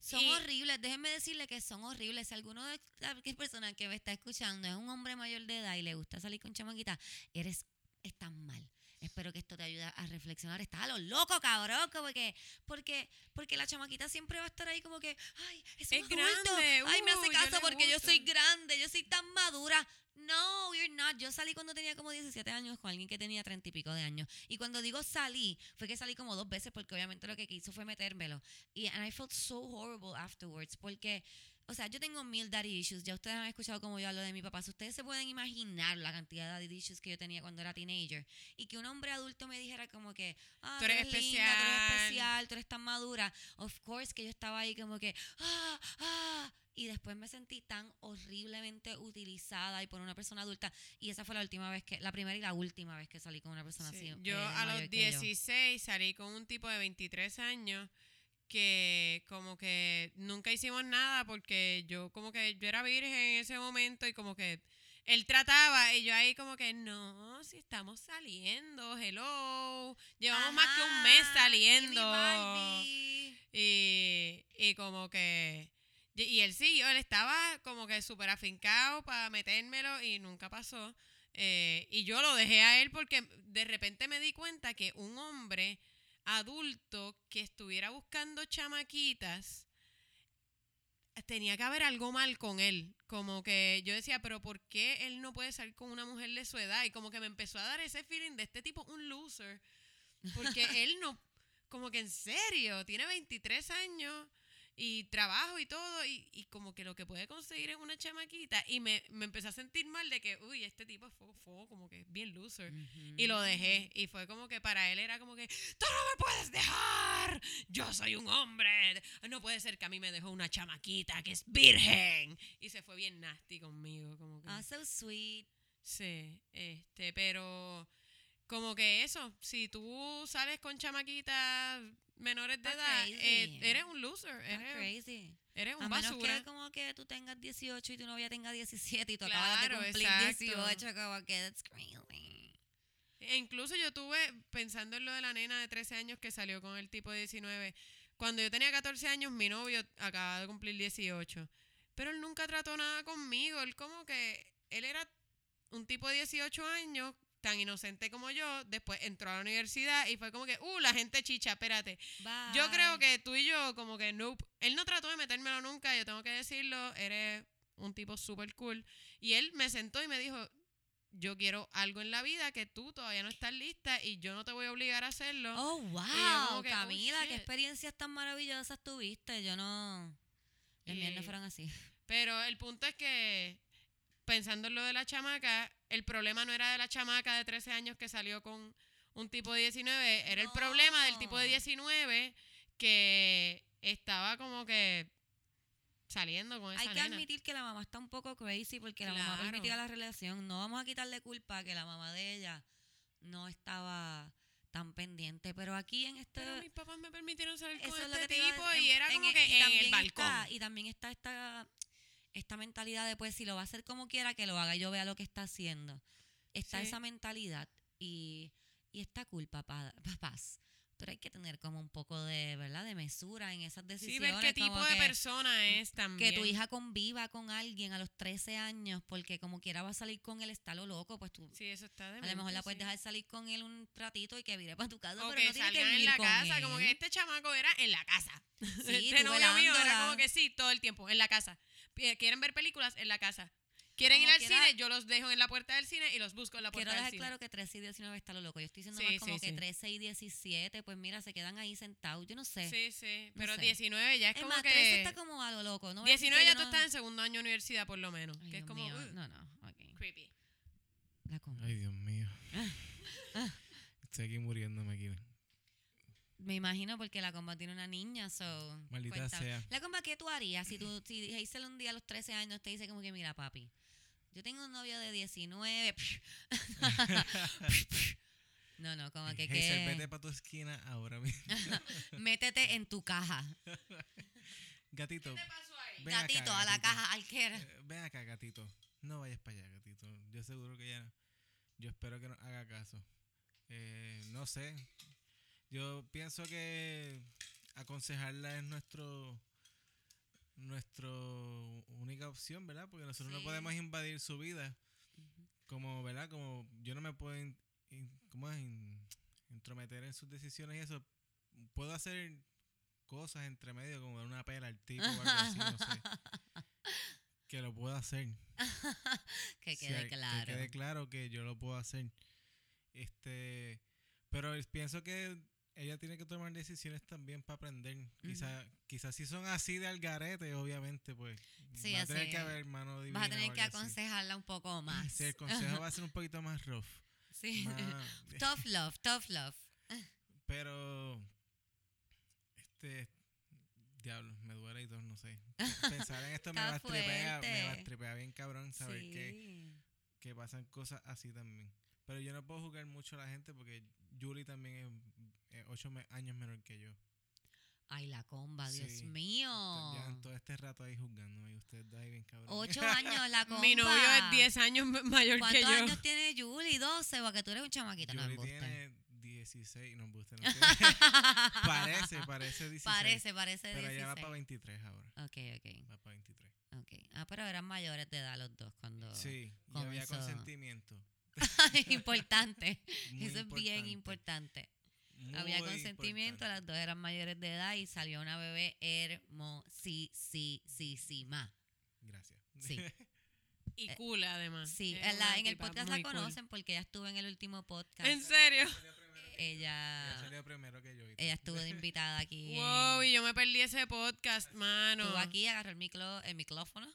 Son y- horribles, déjenme decirle que son horribles. Si alguno de las personas que me está escuchando es un hombre mayor de edad y le gusta salir con chamaquita, eres, estás mal. Espero que esto te ayude a reflexionar. Estás a lo loco, cabrón. Como que, porque, porque la chamaquita siempre va a estar ahí como que, ay, es, un Es adulto. grande, Ay, me uh, hace yo caso porque yo gusta". soy grande, yo soy tan madura. No, you're not. Yo salí cuando tenía como 17 años con alguien que tenía 30 y pico de años. Y cuando digo salí, fue que salí como dos veces porque obviamente lo que hizo fue metérmelo. Y and I felt so horrible afterwards porque, o sea, yo tengo mil daddy issues. Ya ustedes han escuchado como yo hablo de mi papá. Si ustedes se pueden imaginar la cantidad de daddy issues que yo tenía cuando era teenager. Y que un hombre adulto me dijera como que, ah, Tú eres linda, tú eres especial. especial, tú eres tan madura. Of course que yo estaba ahí como que, ah, ah. Y después me sentí tan horriblemente utilizada y por una persona adulta. Y esa fue la última vez que, la primera y la última vez que salí con una persona Sí, así. Yo eh, a los que yo. 16 salí con un tipo de 23 años que como que nunca hicimos nada porque yo como que yo era virgen en ese momento y como que él trataba y yo ahí como que no, si estamos saliendo, hello, llevamos más que un mes saliendo. Y, y como que. Y, y él sí, él estaba como que súper afincado para metérmelo y nunca pasó. Eh, y yo lo dejé a él porque de repente me di cuenta que un hombre adulto que estuviera buscando chamaquitas tenía que haber algo mal con él. Como que yo decía, pero ¿por qué él no puede salir con una mujer de su edad? Y como que me empezó a dar ese feeling de este tipo, un loser. Porque él no, como que en serio, tiene 23 años y trabajo y todo, y, y como que lo que puede conseguir es una chamaquita. Y me, me empecé a sentir mal de que, uy, este tipo fue, fue como que bien loser. Y lo dejé. Y fue como que para él era como que, tú no me puedes dejar. Yo soy un hombre. No puede ser que a mí me dejó una chamaquita que es virgen. Y se fue bien nasty conmigo. Como que, Ah, so sweet. Sí, este, pero como que eso, si tú sales con chamaquitas menores de edad, eh, eres un loser, eres, crazy. eres un A menos basura. que como que tú tengas 18 y tu novia tenga 17 y tú acabas Claro, de cumplir exacto. 18, como que that's crazy. E incluso yo tuve, pensando en lo de la nena de 13 años que salió con el tipo de 19, cuando yo tenía 14 años, mi novio acababa de cumplir 18. Pero él nunca trató nada conmigo. Él como que, él era un tipo de 18 años, tan inocente como yo. Después entró a la universidad y fue como que, uh, la gente chicha, espérate. Yo creo que tú y yo, como que, nope. Él no trató de metérmelo nunca, yo tengo que decirlo. Eres un tipo súper cool. Y él me sentó y me dijo, yo quiero algo en la vida que tú todavía no estás lista y yo no te voy a obligar a hacerlo. Oh, wow, oh, Camila, qué experiencias tan maravillosas tuviste. Yo no... Las mías no fueron así. Pero el punto es que, pensando en lo de la chamaca, el problema no era de la chamaca de 13 años que salió con un tipo de 19, era el problema del tipo de No. 19 que estaba como que saliendo con esa Hay que nena. admitir que la mamá está un poco crazy porque la mamá permitía la relación. No vamos a quitarle culpa que la mamá de ella no estaba tan pendiente. Pero aquí en este... Pero mis papás me permitieron salir con este tipo y era como en- que y en el balcón. está- y también está esta, esta mentalidad de, pues, si lo va a hacer como quiera, que lo haga y yo vea lo que está haciendo. Está Sí. esa mentalidad y, y está cool, papá, papás. Pero hay que tener como un poco de, ¿verdad? De mesura en esas Sí, decisiones. ver qué tipo de que- persona es también. que tu hija conviva con alguien a los 13 años porque como quiera va a salir con él, está lo loco, pues tú Sí, eso está de a lo mejor la puedes sí. dejar salir con él un ratito y que vire para tu casa, O pero que no tiene que salgan en vivir la con casa, como que este chamaco era en la casa. Sí, este tú novio mío era velándola. como que sí, todo el tiempo, en la casa. Quieren ver películas en la casa. Quieren Como ir al quiera- cine, yo los dejo en la puerta del cine y los busco en la puerta Quiero del dejar cine. claro que 13 y 19 está lo loco. Yo estoy diciendo Sí, más como sí, que sí. 13 y 17, pues mira, se quedan ahí sentados. Yo no sé. Sí, sí, No pero sé. 19 ya es, es como más, que 13 está como a lo loco. No voy a decir 19 que ya yo tú no- estás en segundo año de universidad por lo menos, Ay, que es como mío, uh, No, no, ok. creepy. La. Ay, Dios mío. Ah. Estoy aquí muriéndome aquí. Me imagino porque la comba tiene una niña, so. Maldita cuéntame. sea. La comba, ¿qué tú harías si tú, si Hazel un día a los 13 años te dice como que, mira, papi, yo tengo un novio de 19, No, no, como que, Hazel, vete que para tu esquina ahora mismo. métete en tu caja. Gatito, ¿Qué pasó ahí? Ven acá, gatito, a la caja, alquera. eh, ven acá, gatito. No vayas para allá, gatito. Yo seguro que ya. Yo espero que nos haga caso. Eh, no sé. Yo pienso que aconsejarla es nuestro nuestro única opción, ¿verdad? Porque nosotros no podemos invadir su vida. Como, ¿verdad? Como yo no me puedo in- in- ¿cómo es? In- intrometer en sus decisiones y eso. Puedo hacer cosas entre medio, como dar una pela al tipo o algo así, no sé. Que lo puedo hacer. Que quede claro. Que quede claro que yo lo puedo hacer. Este, pero pienso que ella tiene que tomar decisiones también para aprender. Quizás quizás si son así de algarete, obviamente, pues Sí, va a tener que haber mano divina. Vas a tener que así. aconsejarla un poco más. Sí, el consejo va a ser un poquito más rough. Sí. más- tough love, tough love. pero este diablo, me duele y todo, no sé. Pensar en esto me va a tripea, me va a tripear bien cabrón saber que Sí. que pasan cosas así también. Pero yo no puedo juzgar mucho a la gente porque Yuri también es ocho me- años menor que yo. Ay, la comba, Dios Sí. mío. Llevan todo este rato ahí juzgándome y ustedes dos ahí bien cabrón. Ocho años la comba. Mi novio es 10 años mayor que ¿Cuántos yo. años tiene Julie? 12, porque tú eres un chamaquito. no, Yuri embuste. tiene 16, no embuste, no tiene- parece, parece 16. Parece, parece pero 16. ella va para 23 ahora. Ok, ok, Va para 23. ok. Ah, pero eran mayores de edad los dos cuando... Sí, y había comenzó. consentimiento. importante. Muy Eso es bien importante. Había consentimiento, importante. las dos eran mayores de edad y salió una bebé hermosísima. Gracias. Sí. Y Eh, cool, además. Sí, en, la- una en el podcast la cool. conocen porque ella estuvo en el último podcast. ¿En serio? Ella Ella, salió primero que yo. ella estuvo de invitada aquí. Wow, en- y yo me perdí ese podcast, mano. Estuvo aquí, agarró el, micro, el micrófono.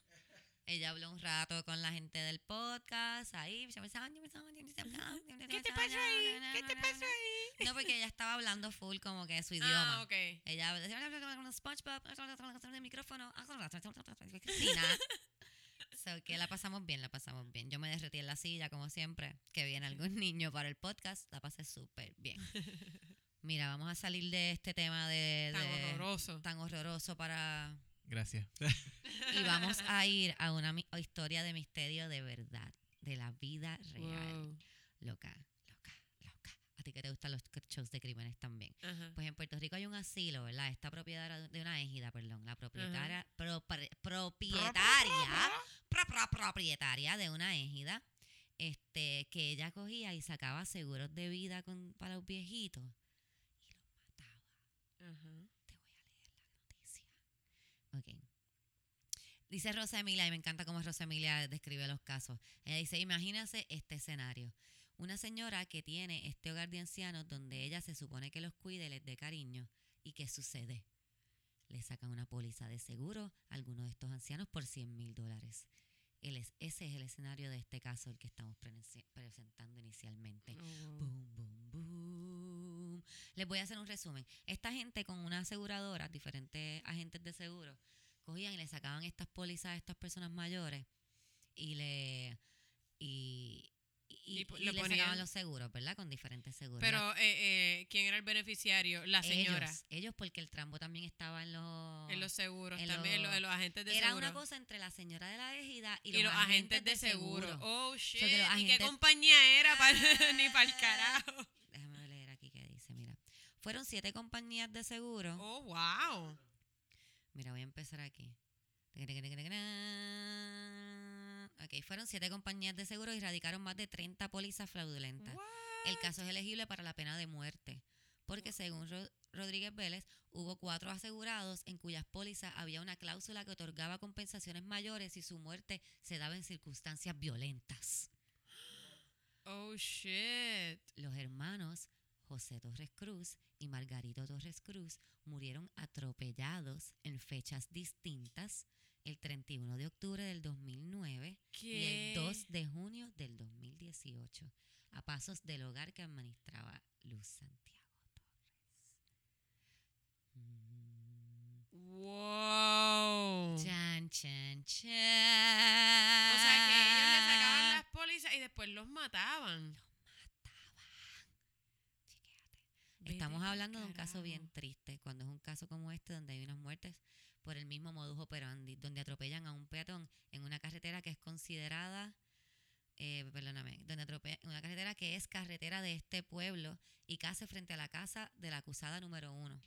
Ella habló un rato con la gente del podcast. Ahí. ¿Qué te pasó ahí? ¿Qué te pasó ahí? No, porque ella estaba hablando full como que su idioma. Ah, ok. Ella decía SpongeBob, el micrófono, Cristina. So que la pasamos bien, la pasamos bien. Yo me derretí en la silla, como siempre. Que viene algún niño para el podcast, la pasé súper bien. Mira, vamos a salir de este tema de, Tan de- horroroso. tan horroroso para Gracias. y vamos a ir a una mi- historia de misterio de verdad, de la vida real. Wow. Loca, loca, loca. A ti que te gustan los shows de crímenes también. Ajá. Pues en Puerto Rico hay un asilo, ¿verdad? Esta propiedad era de una égida, perdón. La propietaria, propietaria, pro- pro- propietaria de una égida, este, que ella cogía y sacaba seguros de vida con, para los viejitos y los mataba. Ajá. noticia. Ok. Dice Rosa Emilia, y me encanta cómo Rosa Emilia describe los casos. Ella dice, imagínase este escenario. Una señora que tiene este hogar de ancianos donde ella se supone que los cuide, les dé cariño. ¿Y qué sucede? Le sacan una póliza de seguro a alguno de estos ancianos por 100 mil dólares. Ese es el escenario de este caso, el que estamos presen- presentando inicialmente. Oh. Boom, boom, boom. Les voy a hacer un resumen. Esta gente con una aseguradora, diferentes agentes de seguro, cogían y le sacaban estas pólizas a estas personas mayores y le y, y, Y po- y le le sacaban los seguros, ¿verdad? Con diferentes seguros. Pero, eh, eh, ¿quién era el beneficiario? La señora. ellos, ellos porque el trambo también estaba en los En los seguros, en también los- en los agentes de era seguro. una cosa entre la señora de la ejida y, los agentes de seguro. Oh, shit. ¿Y qué compañía era? Pa- Ni para el carajo. Déjame leer aquí qué dice, mira. Fueron siete compañías de seguro. Oh, wow. Mira, voy a empezar aquí. Ok, fueron siete compañías de seguro y radicaron más de 30 pólizas fraudulentas. El caso es elegible para la pena de muerte, porque según Ro- Rodríguez Vélez, hubo cuatro asegurados en cuyas pólizas había una cláusula que otorgaba compensaciones mayores si su muerte se daba en circunstancias violentas. Oh, shit. Los hermanos José Torres Cruz y Margarito Torres Cruz murieron atropellados en fechas distintas, el 31 de octubre del 2009 y ¿Qué? el 2 de junio del 2018, a pasos del hogar que administraba Luz Santiago Torres. Mm. Wow. Chan, chan, chan. O sea que ellos le sacaban las pólizas y después los mataban. Vete Estamos hablando de un caso bien triste, cuando es un caso como este donde hay unas muertes por el mismo modus operandi, donde atropellan a un peatón en una carretera que es considerada, eh, perdóname, donde atropellan, una carretera que es carretera de este pueblo y casi frente a la casa de la acusada número uno.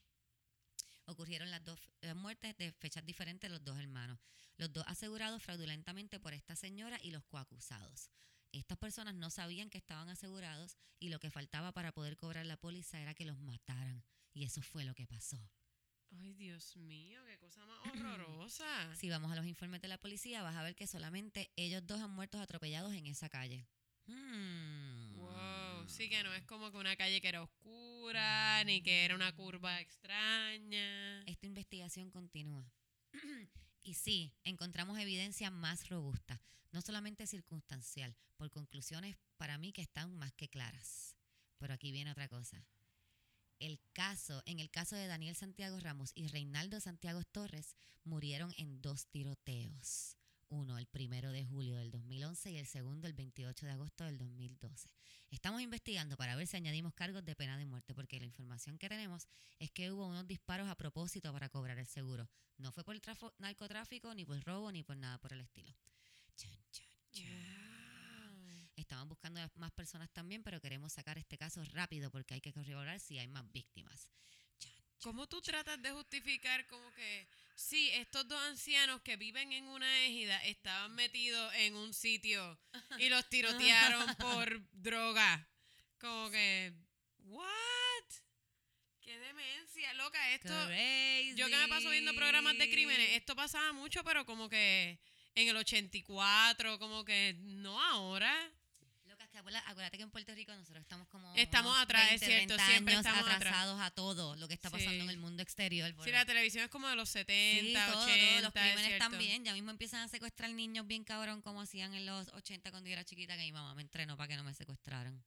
Ocurrieron las dos las muertes de fechas diferentes de los dos hermanos, los dos asegurados fraudulentamente por esta señora y los coacusados. Estas personas no sabían que estaban asegurados y lo que faltaba para poder cobrar la póliza era que los mataran. Y eso fue lo que pasó. Ay, Dios mío, qué cosa más horrorosa. Si vamos a los informes de la policía, vas a ver que solamente ellos dos han muerto atropellados en esa calle. Hmm. Wow, sí que no es como que una calle que era oscura, ni que era una curva extraña. Esta investigación continúa. y sí, encontramos evidencia más robusta, no solamente circunstancial, por conclusiones para mí que están más que claras. Pero aquí viene otra cosa. El caso, en el caso de Daniel Santiago Ramos y Reinaldo Santiago Torres, murieron en dos tiroteos. Uno el primero de julio del 2011 y el segundo el 28 de agosto del 2012. Estamos investigando para ver si añadimos cargos de pena de muerte, porque la información que tenemos es que hubo unos disparos a propósito para cobrar el seguro. No fue por el trafo- narcotráfico, ni por robo, ni por nada por el estilo. Chan, chan, chan. Wow. Estamos buscando a más personas también, pero queremos sacar este caso rápido porque hay que corroborar si hay más víctimas. Chan. ¿Cómo tú tratas de justificar como que sí, estos dos ancianos que viven en una égida estaban metidos en un sitio y los tirotearon por droga? Como que, ¿what? ¡Qué demencia, loca! Esto, yo que me paso viendo programas de crímenes, esto pasaba mucho, pero como que en el 84, como que no ahora. Acuérdate, acuérdate que en Puerto Rico nosotros estamos como Estamos atrás, es cierto, 30 siempre años estamos atrás. atrasados a todo lo que está pasando Sí. en el mundo exterior. por Sí, la televisión es como de los 70, Sí, todo, 80, todo, los es crímenes también. Ya mismo empiezan a secuestrar niños bien cabrón como hacían en los 80 cuando yo era chiquita, que mi mamá me entrenó para que no me secuestraran.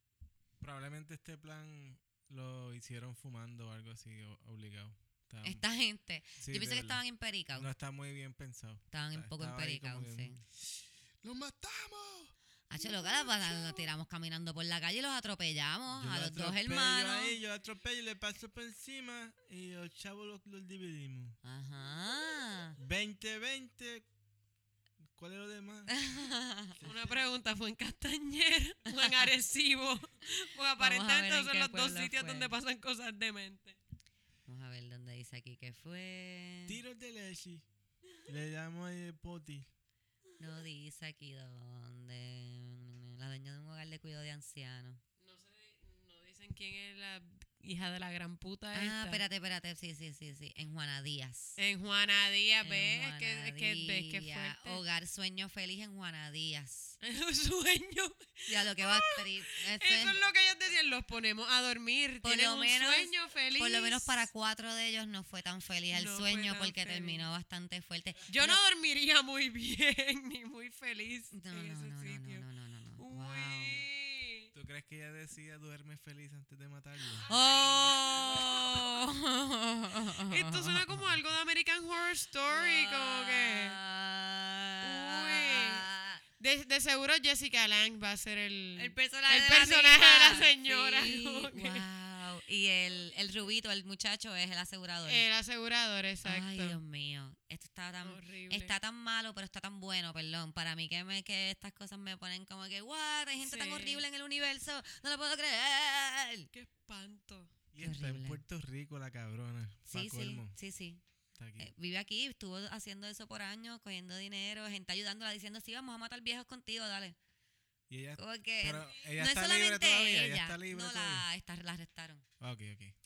Probablemente este plan lo hicieron fumando o algo así, o- obligado. Esta gente, sí, yo de pienso que estaban empericados. No está muy bien pensado. estaban un poco empericados, que- sí. ¡Los matamos! Hacho, pasada, nos tiramos caminando por la calle y los atropellamos Yo a lo los dos hermanos. Ahí, yo lo atropello, le paso por encima y los chavos los, los dividimos. Ajá. 20-20. ¿Cuál es lo demás? Una pregunta, ¿fue en Castañer o en Arecibo? Porque aparentemente son los dos sitios fue. donde pasan cosas dementes. Vamos a ver dónde dice aquí que fue. Tiros de leche. Le llamo ahí el poti. No dice aquí dónde. La dueña de un hogar de cuidado de ancianos. No, sé, no dicen quién es la hija de la gran puta Ah, esta. espérate, espérate. Sí, sí, sí, sí. En Juana Díaz. En Juana Díaz, ¿ves? Es que, es que, ves que fuerte. Hogar Sueño Feliz en Juana Díaz. Sueño. Ya lo que va a esto Eso es- lo que ellos decían, los ponemos a dormir. Por Tienen lo un menos- sueño feliz. Por lo menos para cuatro de ellos no fue tan feliz el No sueño porque feliz. terminó bastante fuerte. Yo no dormiría muy bien ni muy feliz No, en no, ese no, no, sitio. no. Uy. ¿Tú crees que ella decía duerme feliz antes de matarlo? ¡Oh! Esto suena como algo de American Horror Story, como que... De, de seguro Jessica Lange va a ser el... El personaje, el de, la personaje de la hija. señora, Sí, como que- wow. Y el, el rubito, el muchacho, es el asegurador. el asegurador, exacto. Ay, Dios mío. Esto está tan, Horrible. está tan malo, pero está tan bueno, perdón. Para mí que, me, que estas cosas me ponen como que, what, hay gente tan horrible en el universo, no lo puedo creer. Qué espanto. Y Qué está en. Puerto Rico la cabrona. Sí, sí, sí, sí. Está aquí. Eh, vive aquí, estuvo haciendo eso por años, cogiendo dinero, gente ayudándola, diciendo, sí, vamos a matar viejos contigo, dale. Y ella, Como que pero ella no es está libre solamente todavía. ella, Ella está libre no todavía. la, está- la arrestaron. Ah,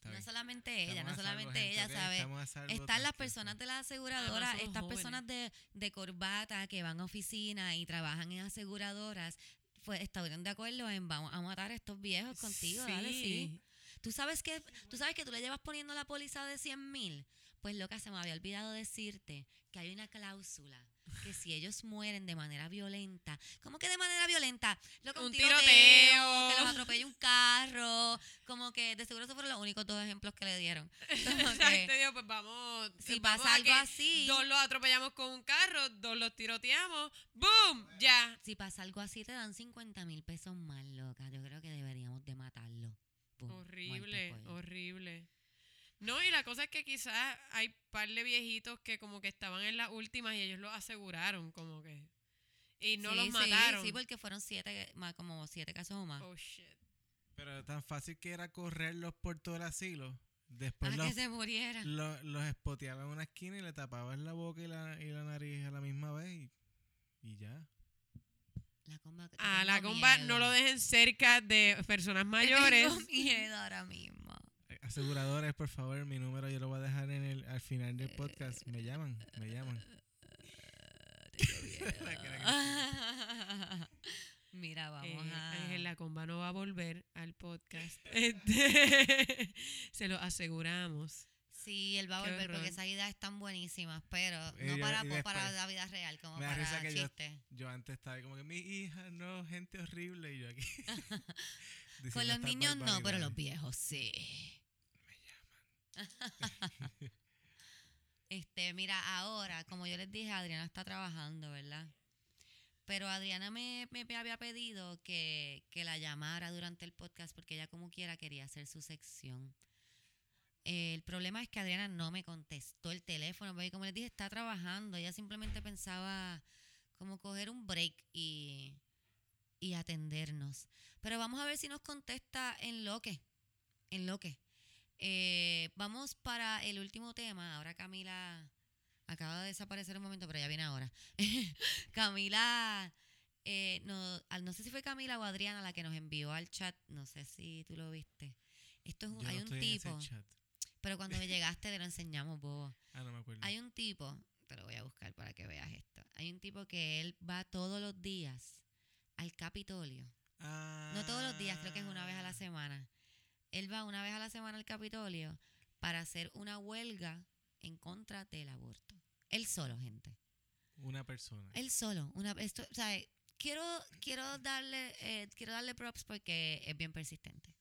No solamente ella, Estamos no salvo, solamente gente, ella, ok, ¿sabes? estamos a salvo, Están las personas de la aseguradora, somos estas jóvenes. personas de, de corbata que van a oficina y trabajan en aseguradoras, fue, estuvieron de acuerdo en vamos a matar a estos viejos contigo, dale, sí. ¿Tú sabes que tú sabes que tú le llevas poniendo la póliza de 100 mil? Pues loca, se me había olvidado decirte que hay una cláusula que si ellos mueren de manera violenta, ¿cómo que de manera violenta? Loca, un, Un tiroteo, tiroteo. que los atropelle un carro, como que de seguro esos fueron los únicos dos ejemplos que le dieron. Como que Exacto, digo, pues vamos. si vamos pasa algo que así, Dos los atropellamos con un carro, dos los tiroteamos, ¡boom! Ya. si pasa algo así te dan 50 mil pesos más, loca. Yo creo que deberíamos de matarlo. Boom, Horrible, horrible. No, y la cosa es que quizás hay par de viejitos que como que estaban en las últimas y ellos lo aseguraron, como que. Y no Sí, los sí, mataron. Sí, porque fueron siete, más, como siete casos o más. Oh, shit. Pero tan fácil que era correrlos por todo el asilo. Después Para los, que se murieran. lo- los espoteaban en una esquina y le tapaban la boca y la, y la nariz a la misma vez y, y ya. La comba, te A tengo la comba miedo. no lo dejen cerca de personas mayores. Tengo miedo ahora mismo. Aseguradores, por favor, mi número yo lo voy a dejar en el, al final del podcast. Me llaman, me llaman. Mira, vamos Eh, a. Ángel La Comba no va a volver al podcast. Este, se lo aseguramos. Sí, él va a volver porque esas ideas están buenísimas, pero no yo- para, para la vida real, como me da para risa que yo- chistes. Yo antes estaba como que mi hija, no, gente horrible. Y yo aquí. Con los niños no, pero los viejos sí. Este, mira, ahora, como yo les dije, Adriana está trabajando, ¿verdad? Pero Adriana me, me había pedido que, que la llamara durante el podcast porque ella como quiera quería hacer su sección. Eh, el problema es que Adriana no me contestó el teléfono, porque como les dije, está trabajando. Ella simplemente pensaba como coger un break y, y atendernos. Pero vamos a ver si nos contesta en lo que. En lo que. Eh, vamos para el último tema. Ahora Camila acaba de desaparecer un momento, pero ya viene ahora. Camila, eh, no, no sé si fue Camila o Adriana la que nos envió al chat. No sé si tú lo viste. Esto es un, Yo no hay un tipo, pero cuando me llegaste te lo enseñamos, bobo. Ah, no me acuerdo. Hay un tipo, te lo voy a buscar para que veas esto. Hay un tipo que él va todos los días al Capitolio. No todos los días, creo que es una vez a la Ah, semana. Él va una vez a la semana al Capitolio para hacer una huelga en contra del aborto. Él solo, gente. Una persona. Él solo. Una, esto, o sea, quiero, quiero, darle, eh, quiero darle props porque es bien persistente.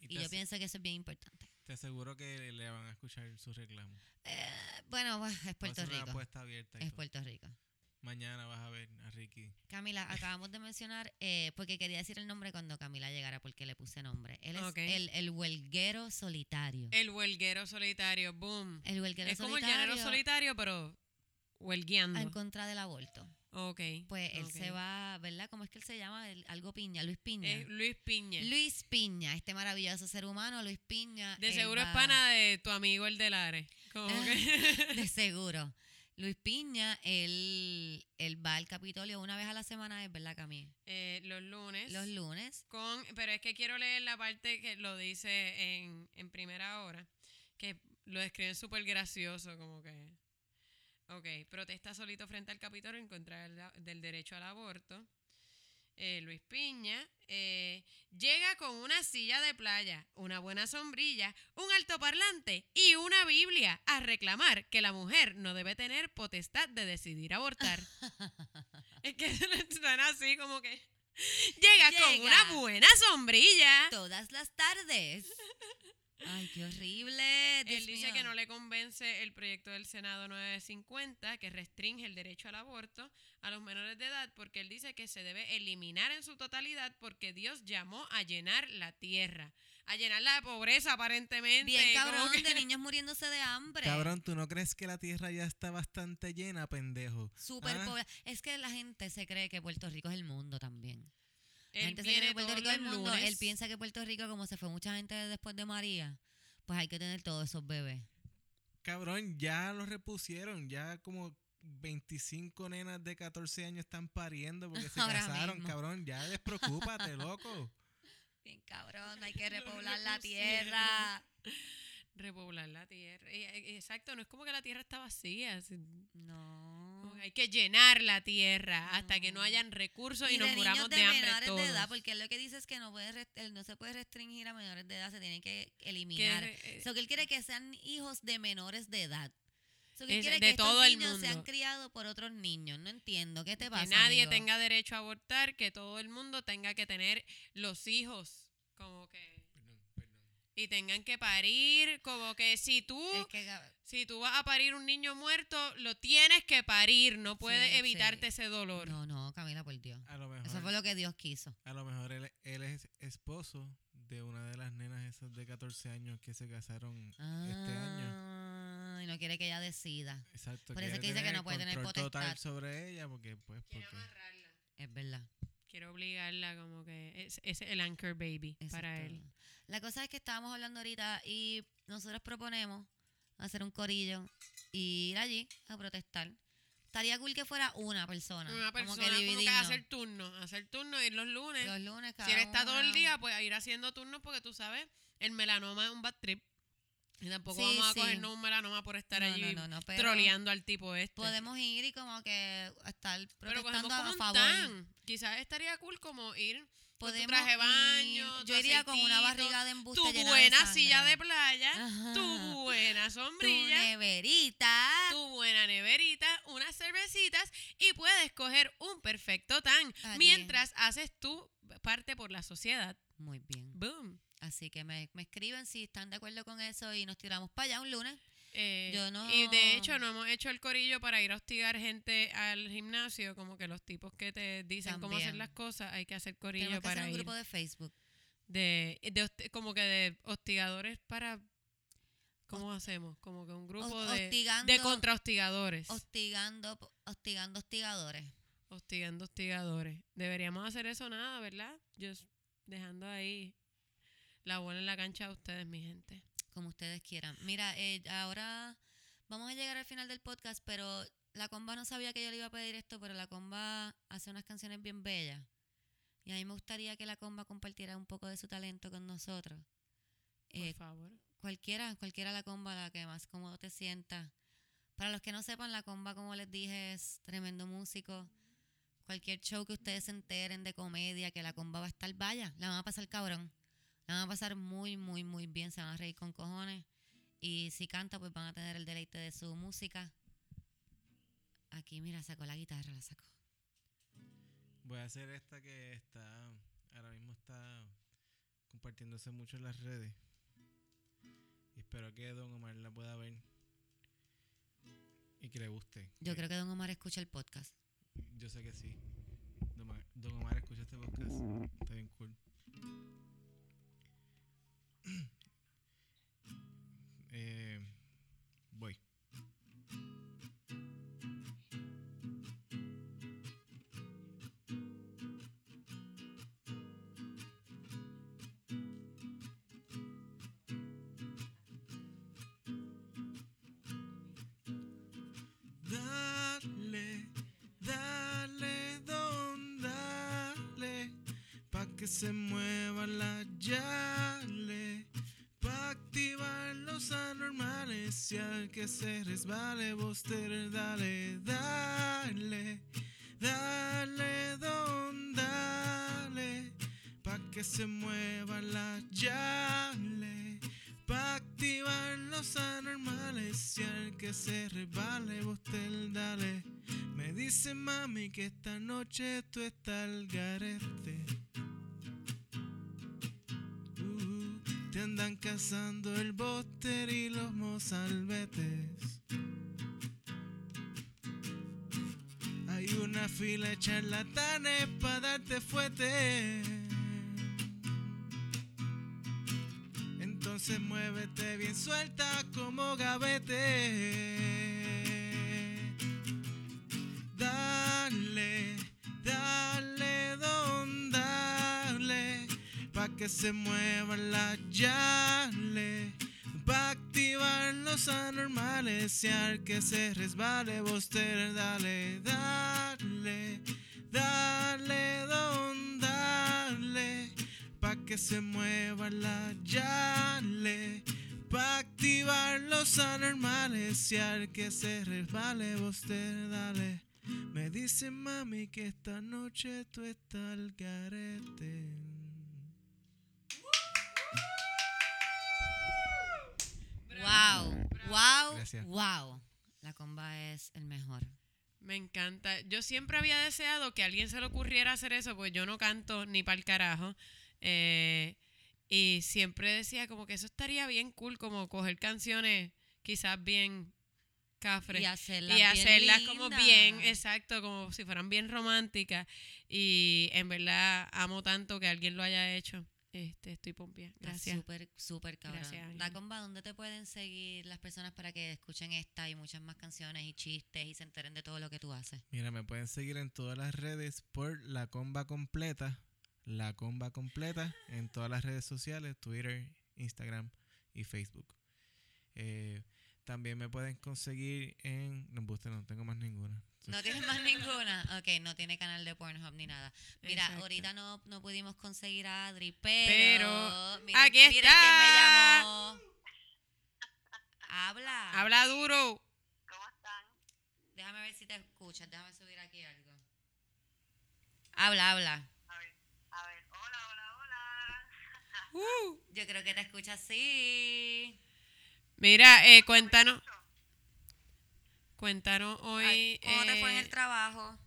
Y yo pienso que eso es bien importante. te aseguro que le van a escuchar su reclamo. Eh, bueno, pues, es Puerto ser una Rico. apuesta abierta. Es todo. Puerto Rico. Mañana vas a ver a Ricky. Camila, acabamos de mencionar, eh, porque quería decir el nombre cuando Camila llegara, porque le puse nombre. Él es el, el huelguero solitario. El huelguero solitario, boom. El huelguero Es como el solitario género solitario, pero huelgueando. en contra del aborto. Ok. Pues él se va, ¿verdad? ¿Cómo es que él se llama? El- algo Piña, Luis Piña. Es Luis Piña. Luis Piña, este maravilloso ser humano, Luis Piña. de seguro es pana de tu amigo el del Are. Como que. De seguro. Luis Piña, él, él va al Capitolio una vez a la semana, es verdad, Camille. Eh, los lunes. Los lunes. Con, pero es que quiero leer la parte que lo dice en, en primera hora, que lo describen súper gracioso, como que... Ok, protesta solito frente al Capitolio en contra del, del derecho al aborto. Eh, Luis Piña eh, llega con una silla de playa, una buena sombrilla, un altoparlante y una Biblia a reclamar que la mujer no debe tener potestad de decidir abortar. es que están así como que... Llega, con una buena sombrilla. Todas las tardes. Ay, qué horrible. Dios Él dice mío. que no le convence el proyecto del Senado 950 que restringe el derecho al aborto a los menores de edad porque él dice que se debe eliminar en su totalidad porque Dios llamó a llenar la tierra, a llenarla de pobreza aparentemente. Bien cabrón, que- de niños muriéndose de hambre. Cabrón, ¿tú no crees que la tierra ya está bastante llena, pendejo? Súper Ah. pobre. Es que la gente se cree que Puerto Rico es el mundo también. Él gente se que Puerto Rico los mundo. lunes. Él piensa que Puerto Rico, como se fue mucha gente después de María, pues hay que tener todos esos bebés. Cabrón, ya lo repusieron. Ya como 25 nenas de 14 años están pariendo porque se Ahora casaron, mismo. cabrón. Ya despreocúpate, loco. Bien cabrón, hay que repoblar la tierra. repoblar la tierra. Eh, Exacto, no es como que la tierra está vacía. No. Hay que llenar la tierra hasta que no hayan recursos y, Y nos de muramos niños de, de hambre menores todos. de edad, porque él lo que dice es que no, puede no se puede restringir a menores de edad, se tienen que Que, eliminar. eh, So que él quiere que sean hijos de menores de edad. So que Es quiere de que estos todo el niños sean criados por otros niños. No entiendo. ¿Qué te pasa? que nadie amigo? tenga derecho a abortar, que todo el mundo tenga que tener los hijos, como que y tengan que parir, como que si tú Es que, si tú vas a parir un niño muerto, lo tienes que parir, no puedes Sí, evitarte sí. ese dolor. no, no, Camila, por Dios. A lo mejor, Eso fue lo que Dios quiso. a lo mejor él, él es esposo de una de las nenas esas de 14 años que se casaron este año. Ah, y no quiere que ella decida. Exacto. Por eso que dice que tener no puede tener control total potestad. sobre ella porque, pues, porque... amarrarla. Es verdad. Quiero obligarla como que es, es el anchor baby para él. La cosa es que estábamos hablando ahorita y nosotros proponemos hacer un corillo y ir allí a protestar. Estaría cool que fuera una persona. Una persona como como que hacer turno, hacer turno, ir los lunes. Los lunes cada si él está todo el día, pues a ir haciendo turnos porque tú sabes, el melanoma es un bad trip. Y tampoco Sí, vamos a sí. cogernos un melanoma por estar No, allí no, no, no, pero troleando al tipo este. Podemos ir y como que estar Pero protestando como a favor. tan. Quizás estaría cool como ir con tu Podemos traje ir- baño, tu Yo iría con una barriga de embuste tu llena buena de silla de playa, Ajá. tu buena Tu sombrilla, neverita. tu buena neverita, unas cervecitas y puedes coger un perfecto tan Allí. mientras haces tu parte por la sociedad. Muy bien. Boom. Así que me, me escriben si están de acuerdo con eso y nos tiramos para allá un lunes. Eh, Yo no- Y de hecho no hemos hecho el corillo para ir a hostigar gente al gimnasio, como que los tipos que te dicen cómo hacer las cosas, hay que hacer corillo Tenemos que hacer para un ir. grupo de Facebook. de, de como que de hostigadores para ¿cómo hacemos? Como que un grupo de, de contrahostigadores. hostigando, hostigando hostigadores. Hostigando hostigadores. Deberíamos hacer eso nada, ¿verdad? Just dejando ahí la bola en la cancha a ustedes, mi gente. como ustedes quieran. Mira, eh, ahora vamos a llegar al final del podcast, pero la comba no sabía que yo le iba a pedir esto, pero la comba hace unas canciones bien bellas. Y a mí me gustaría que la comba compartiera un poco de su talento con nosotros. Por Eh, favor. cualquiera, cualquiera la comba, la que más cómodo te sienta. Para los que no sepan, la comba, como les dije, es tremendo músico. Cualquier show que ustedes se enteren de comedia, que la comba va a estar, vaya, la van a pasar cabrón. Van a pasar muy, muy, muy bien, se van a reír con cojones. Y si canta, pues van a tener el deleite de su música. Aquí, mira, sacó la guitarra, la sacó. Voy a hacer esta que está, ahora mismo está compartiéndose mucho en las redes. Y espero que Don Omar la pueda ver y que le guste. Yo creo que Don Omar escucha el podcast. Yo sé que sí. Don Omar, Don Omar escucha este podcast. Está bien se mueva la yale, pa' activar los anormales y al que se resbale boster, dale, dale, dale, don, dale, pa' que se mueva la yale. Pa' activar los anormales y al que se resbale usted dale. Me dice mami que esta noche tú estás al garete. Andan cazando el bóster y los mozalbetes. Hay una fila de charlatanes para darte fuete. Entonces muévete bien suelta como gavete. Dale, dale, pa' que se mueva la yale. Pa' activar los anormales y al que se resbale boster, dale, dale, dale, don, dale pa' que se mueva la yale, pa' activar los anormales y al que se resbale usted dale. Me dice mami que esta noche tú estás al garete. Wow, wow, Gracias. wow. La comba es el mejor. Me encanta. Yo siempre había deseado que a alguien se le ocurriera hacer eso, pues yo no canto ni para el carajo. Eh, y siempre decía como que eso estaría bien cool, como coger canciones quizás bien cafres Y hacerlas, y bien hacerlas como bien, exacto, como si fueran bien románticas. Y en verdad amo tanto que alguien lo haya hecho. Este, estoy pompia. Está Gracias. Súper, súper cabrón. Gracias. La comba, ¿dónde te pueden seguir las personas para que escuchen esta y muchas más canciones y chistes y se enteren de todo lo que tú haces? Mira, me pueden seguir en todas las redes por La Comba Completa. La Comba Completa en todas las redes sociales, Twitter, Instagram y Facebook. Eh, también me pueden conseguir en... No, embuste, no tengo más ninguna. ¿No tienes más ninguna? Ok, no tiene canal de Pornhub ni nada. Mira, Exacto. ahorita no, no pudimos conseguir a Adri, pero... Pero, miren- aquí miren quién me está. llamó. Habla. Habla duro. ¿Cómo están? Déjame ver si te escuchas. Déjame subir aquí algo. Habla, habla. A ver, a ver, hola, hola, hola. Uh. Yo creo que te escuchas así. Mira, eh, cuéntanos. Cuéntanos hoy. Ay, ¿Cómo te fue en eh, el trabajo?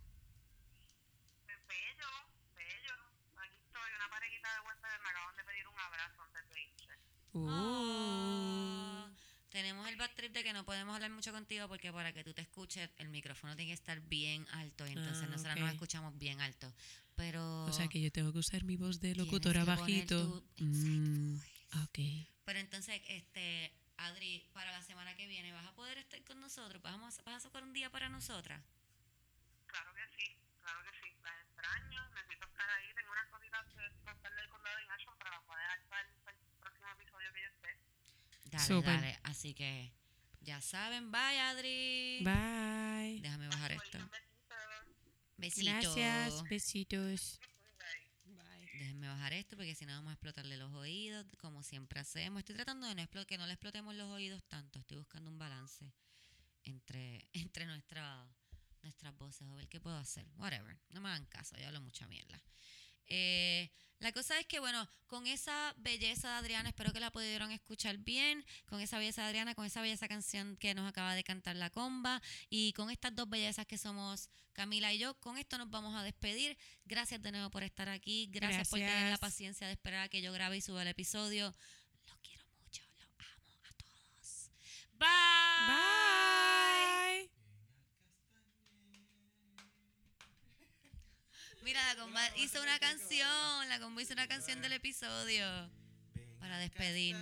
Bello, bello. Aquí estoy, una parejita de huéspedes me acaban de pedir un abrazo antes de irse. uh, tenemos el bad trip de que no podemos hablar mucho contigo porque para que tú te escuches el micrófono tiene que estar bien alto y entonces Ah, nosotros nos escuchamos bien alto. Pero O sea que yo tengo que usar mi voz de locutora bajito. tu- Mm, ok. Pero entonces, este, Adri, para la semana que viene, ¿vas a poder estar con nosotros? ¿Vamos, ¿Vas a sacar un día para nosotras? Claro que sí, claro que sí. Las extraño, necesito estar ahí. Tengo unas cositas que contarle del condado de Action, pero las voy a dejar para el, para el próximo episodio que yo esté. Dale, Súper. dale. Así que, ya saben, bye, Adri. Bye. Déjame bajar esto. Un besito. Besito. Gracias. Besitos. Déjenme bajar esto porque si no vamos a explotarle los oídos, como siempre hacemos. Estoy tratando de no que no le explotemos los oídos tanto. Estoy buscando un balance entre, entre nuestra, nuestras voces. A ver qué puedo hacer. Whatever. No me hagan caso, yo hablo mucha mierda. Eh, la cosa es que, bueno, con esa belleza de Adriana, espero que la pudieron escuchar bien, con esa belleza de Adriana, con esa belleza canción que nos acaba de cantar la comba, y con estas dos bellezas que somos Camila y yo, con esto nos vamos a despedir. Gracias de nuevo por estar aquí, gracias, por tener la Gracias. paciencia de esperar a que yo grabe y suba el episodio. Los quiero mucho, los amo a todos. Bye. Bye. Mira, la comba hizo una canción, la comba hizo una canción del episodio para despedir.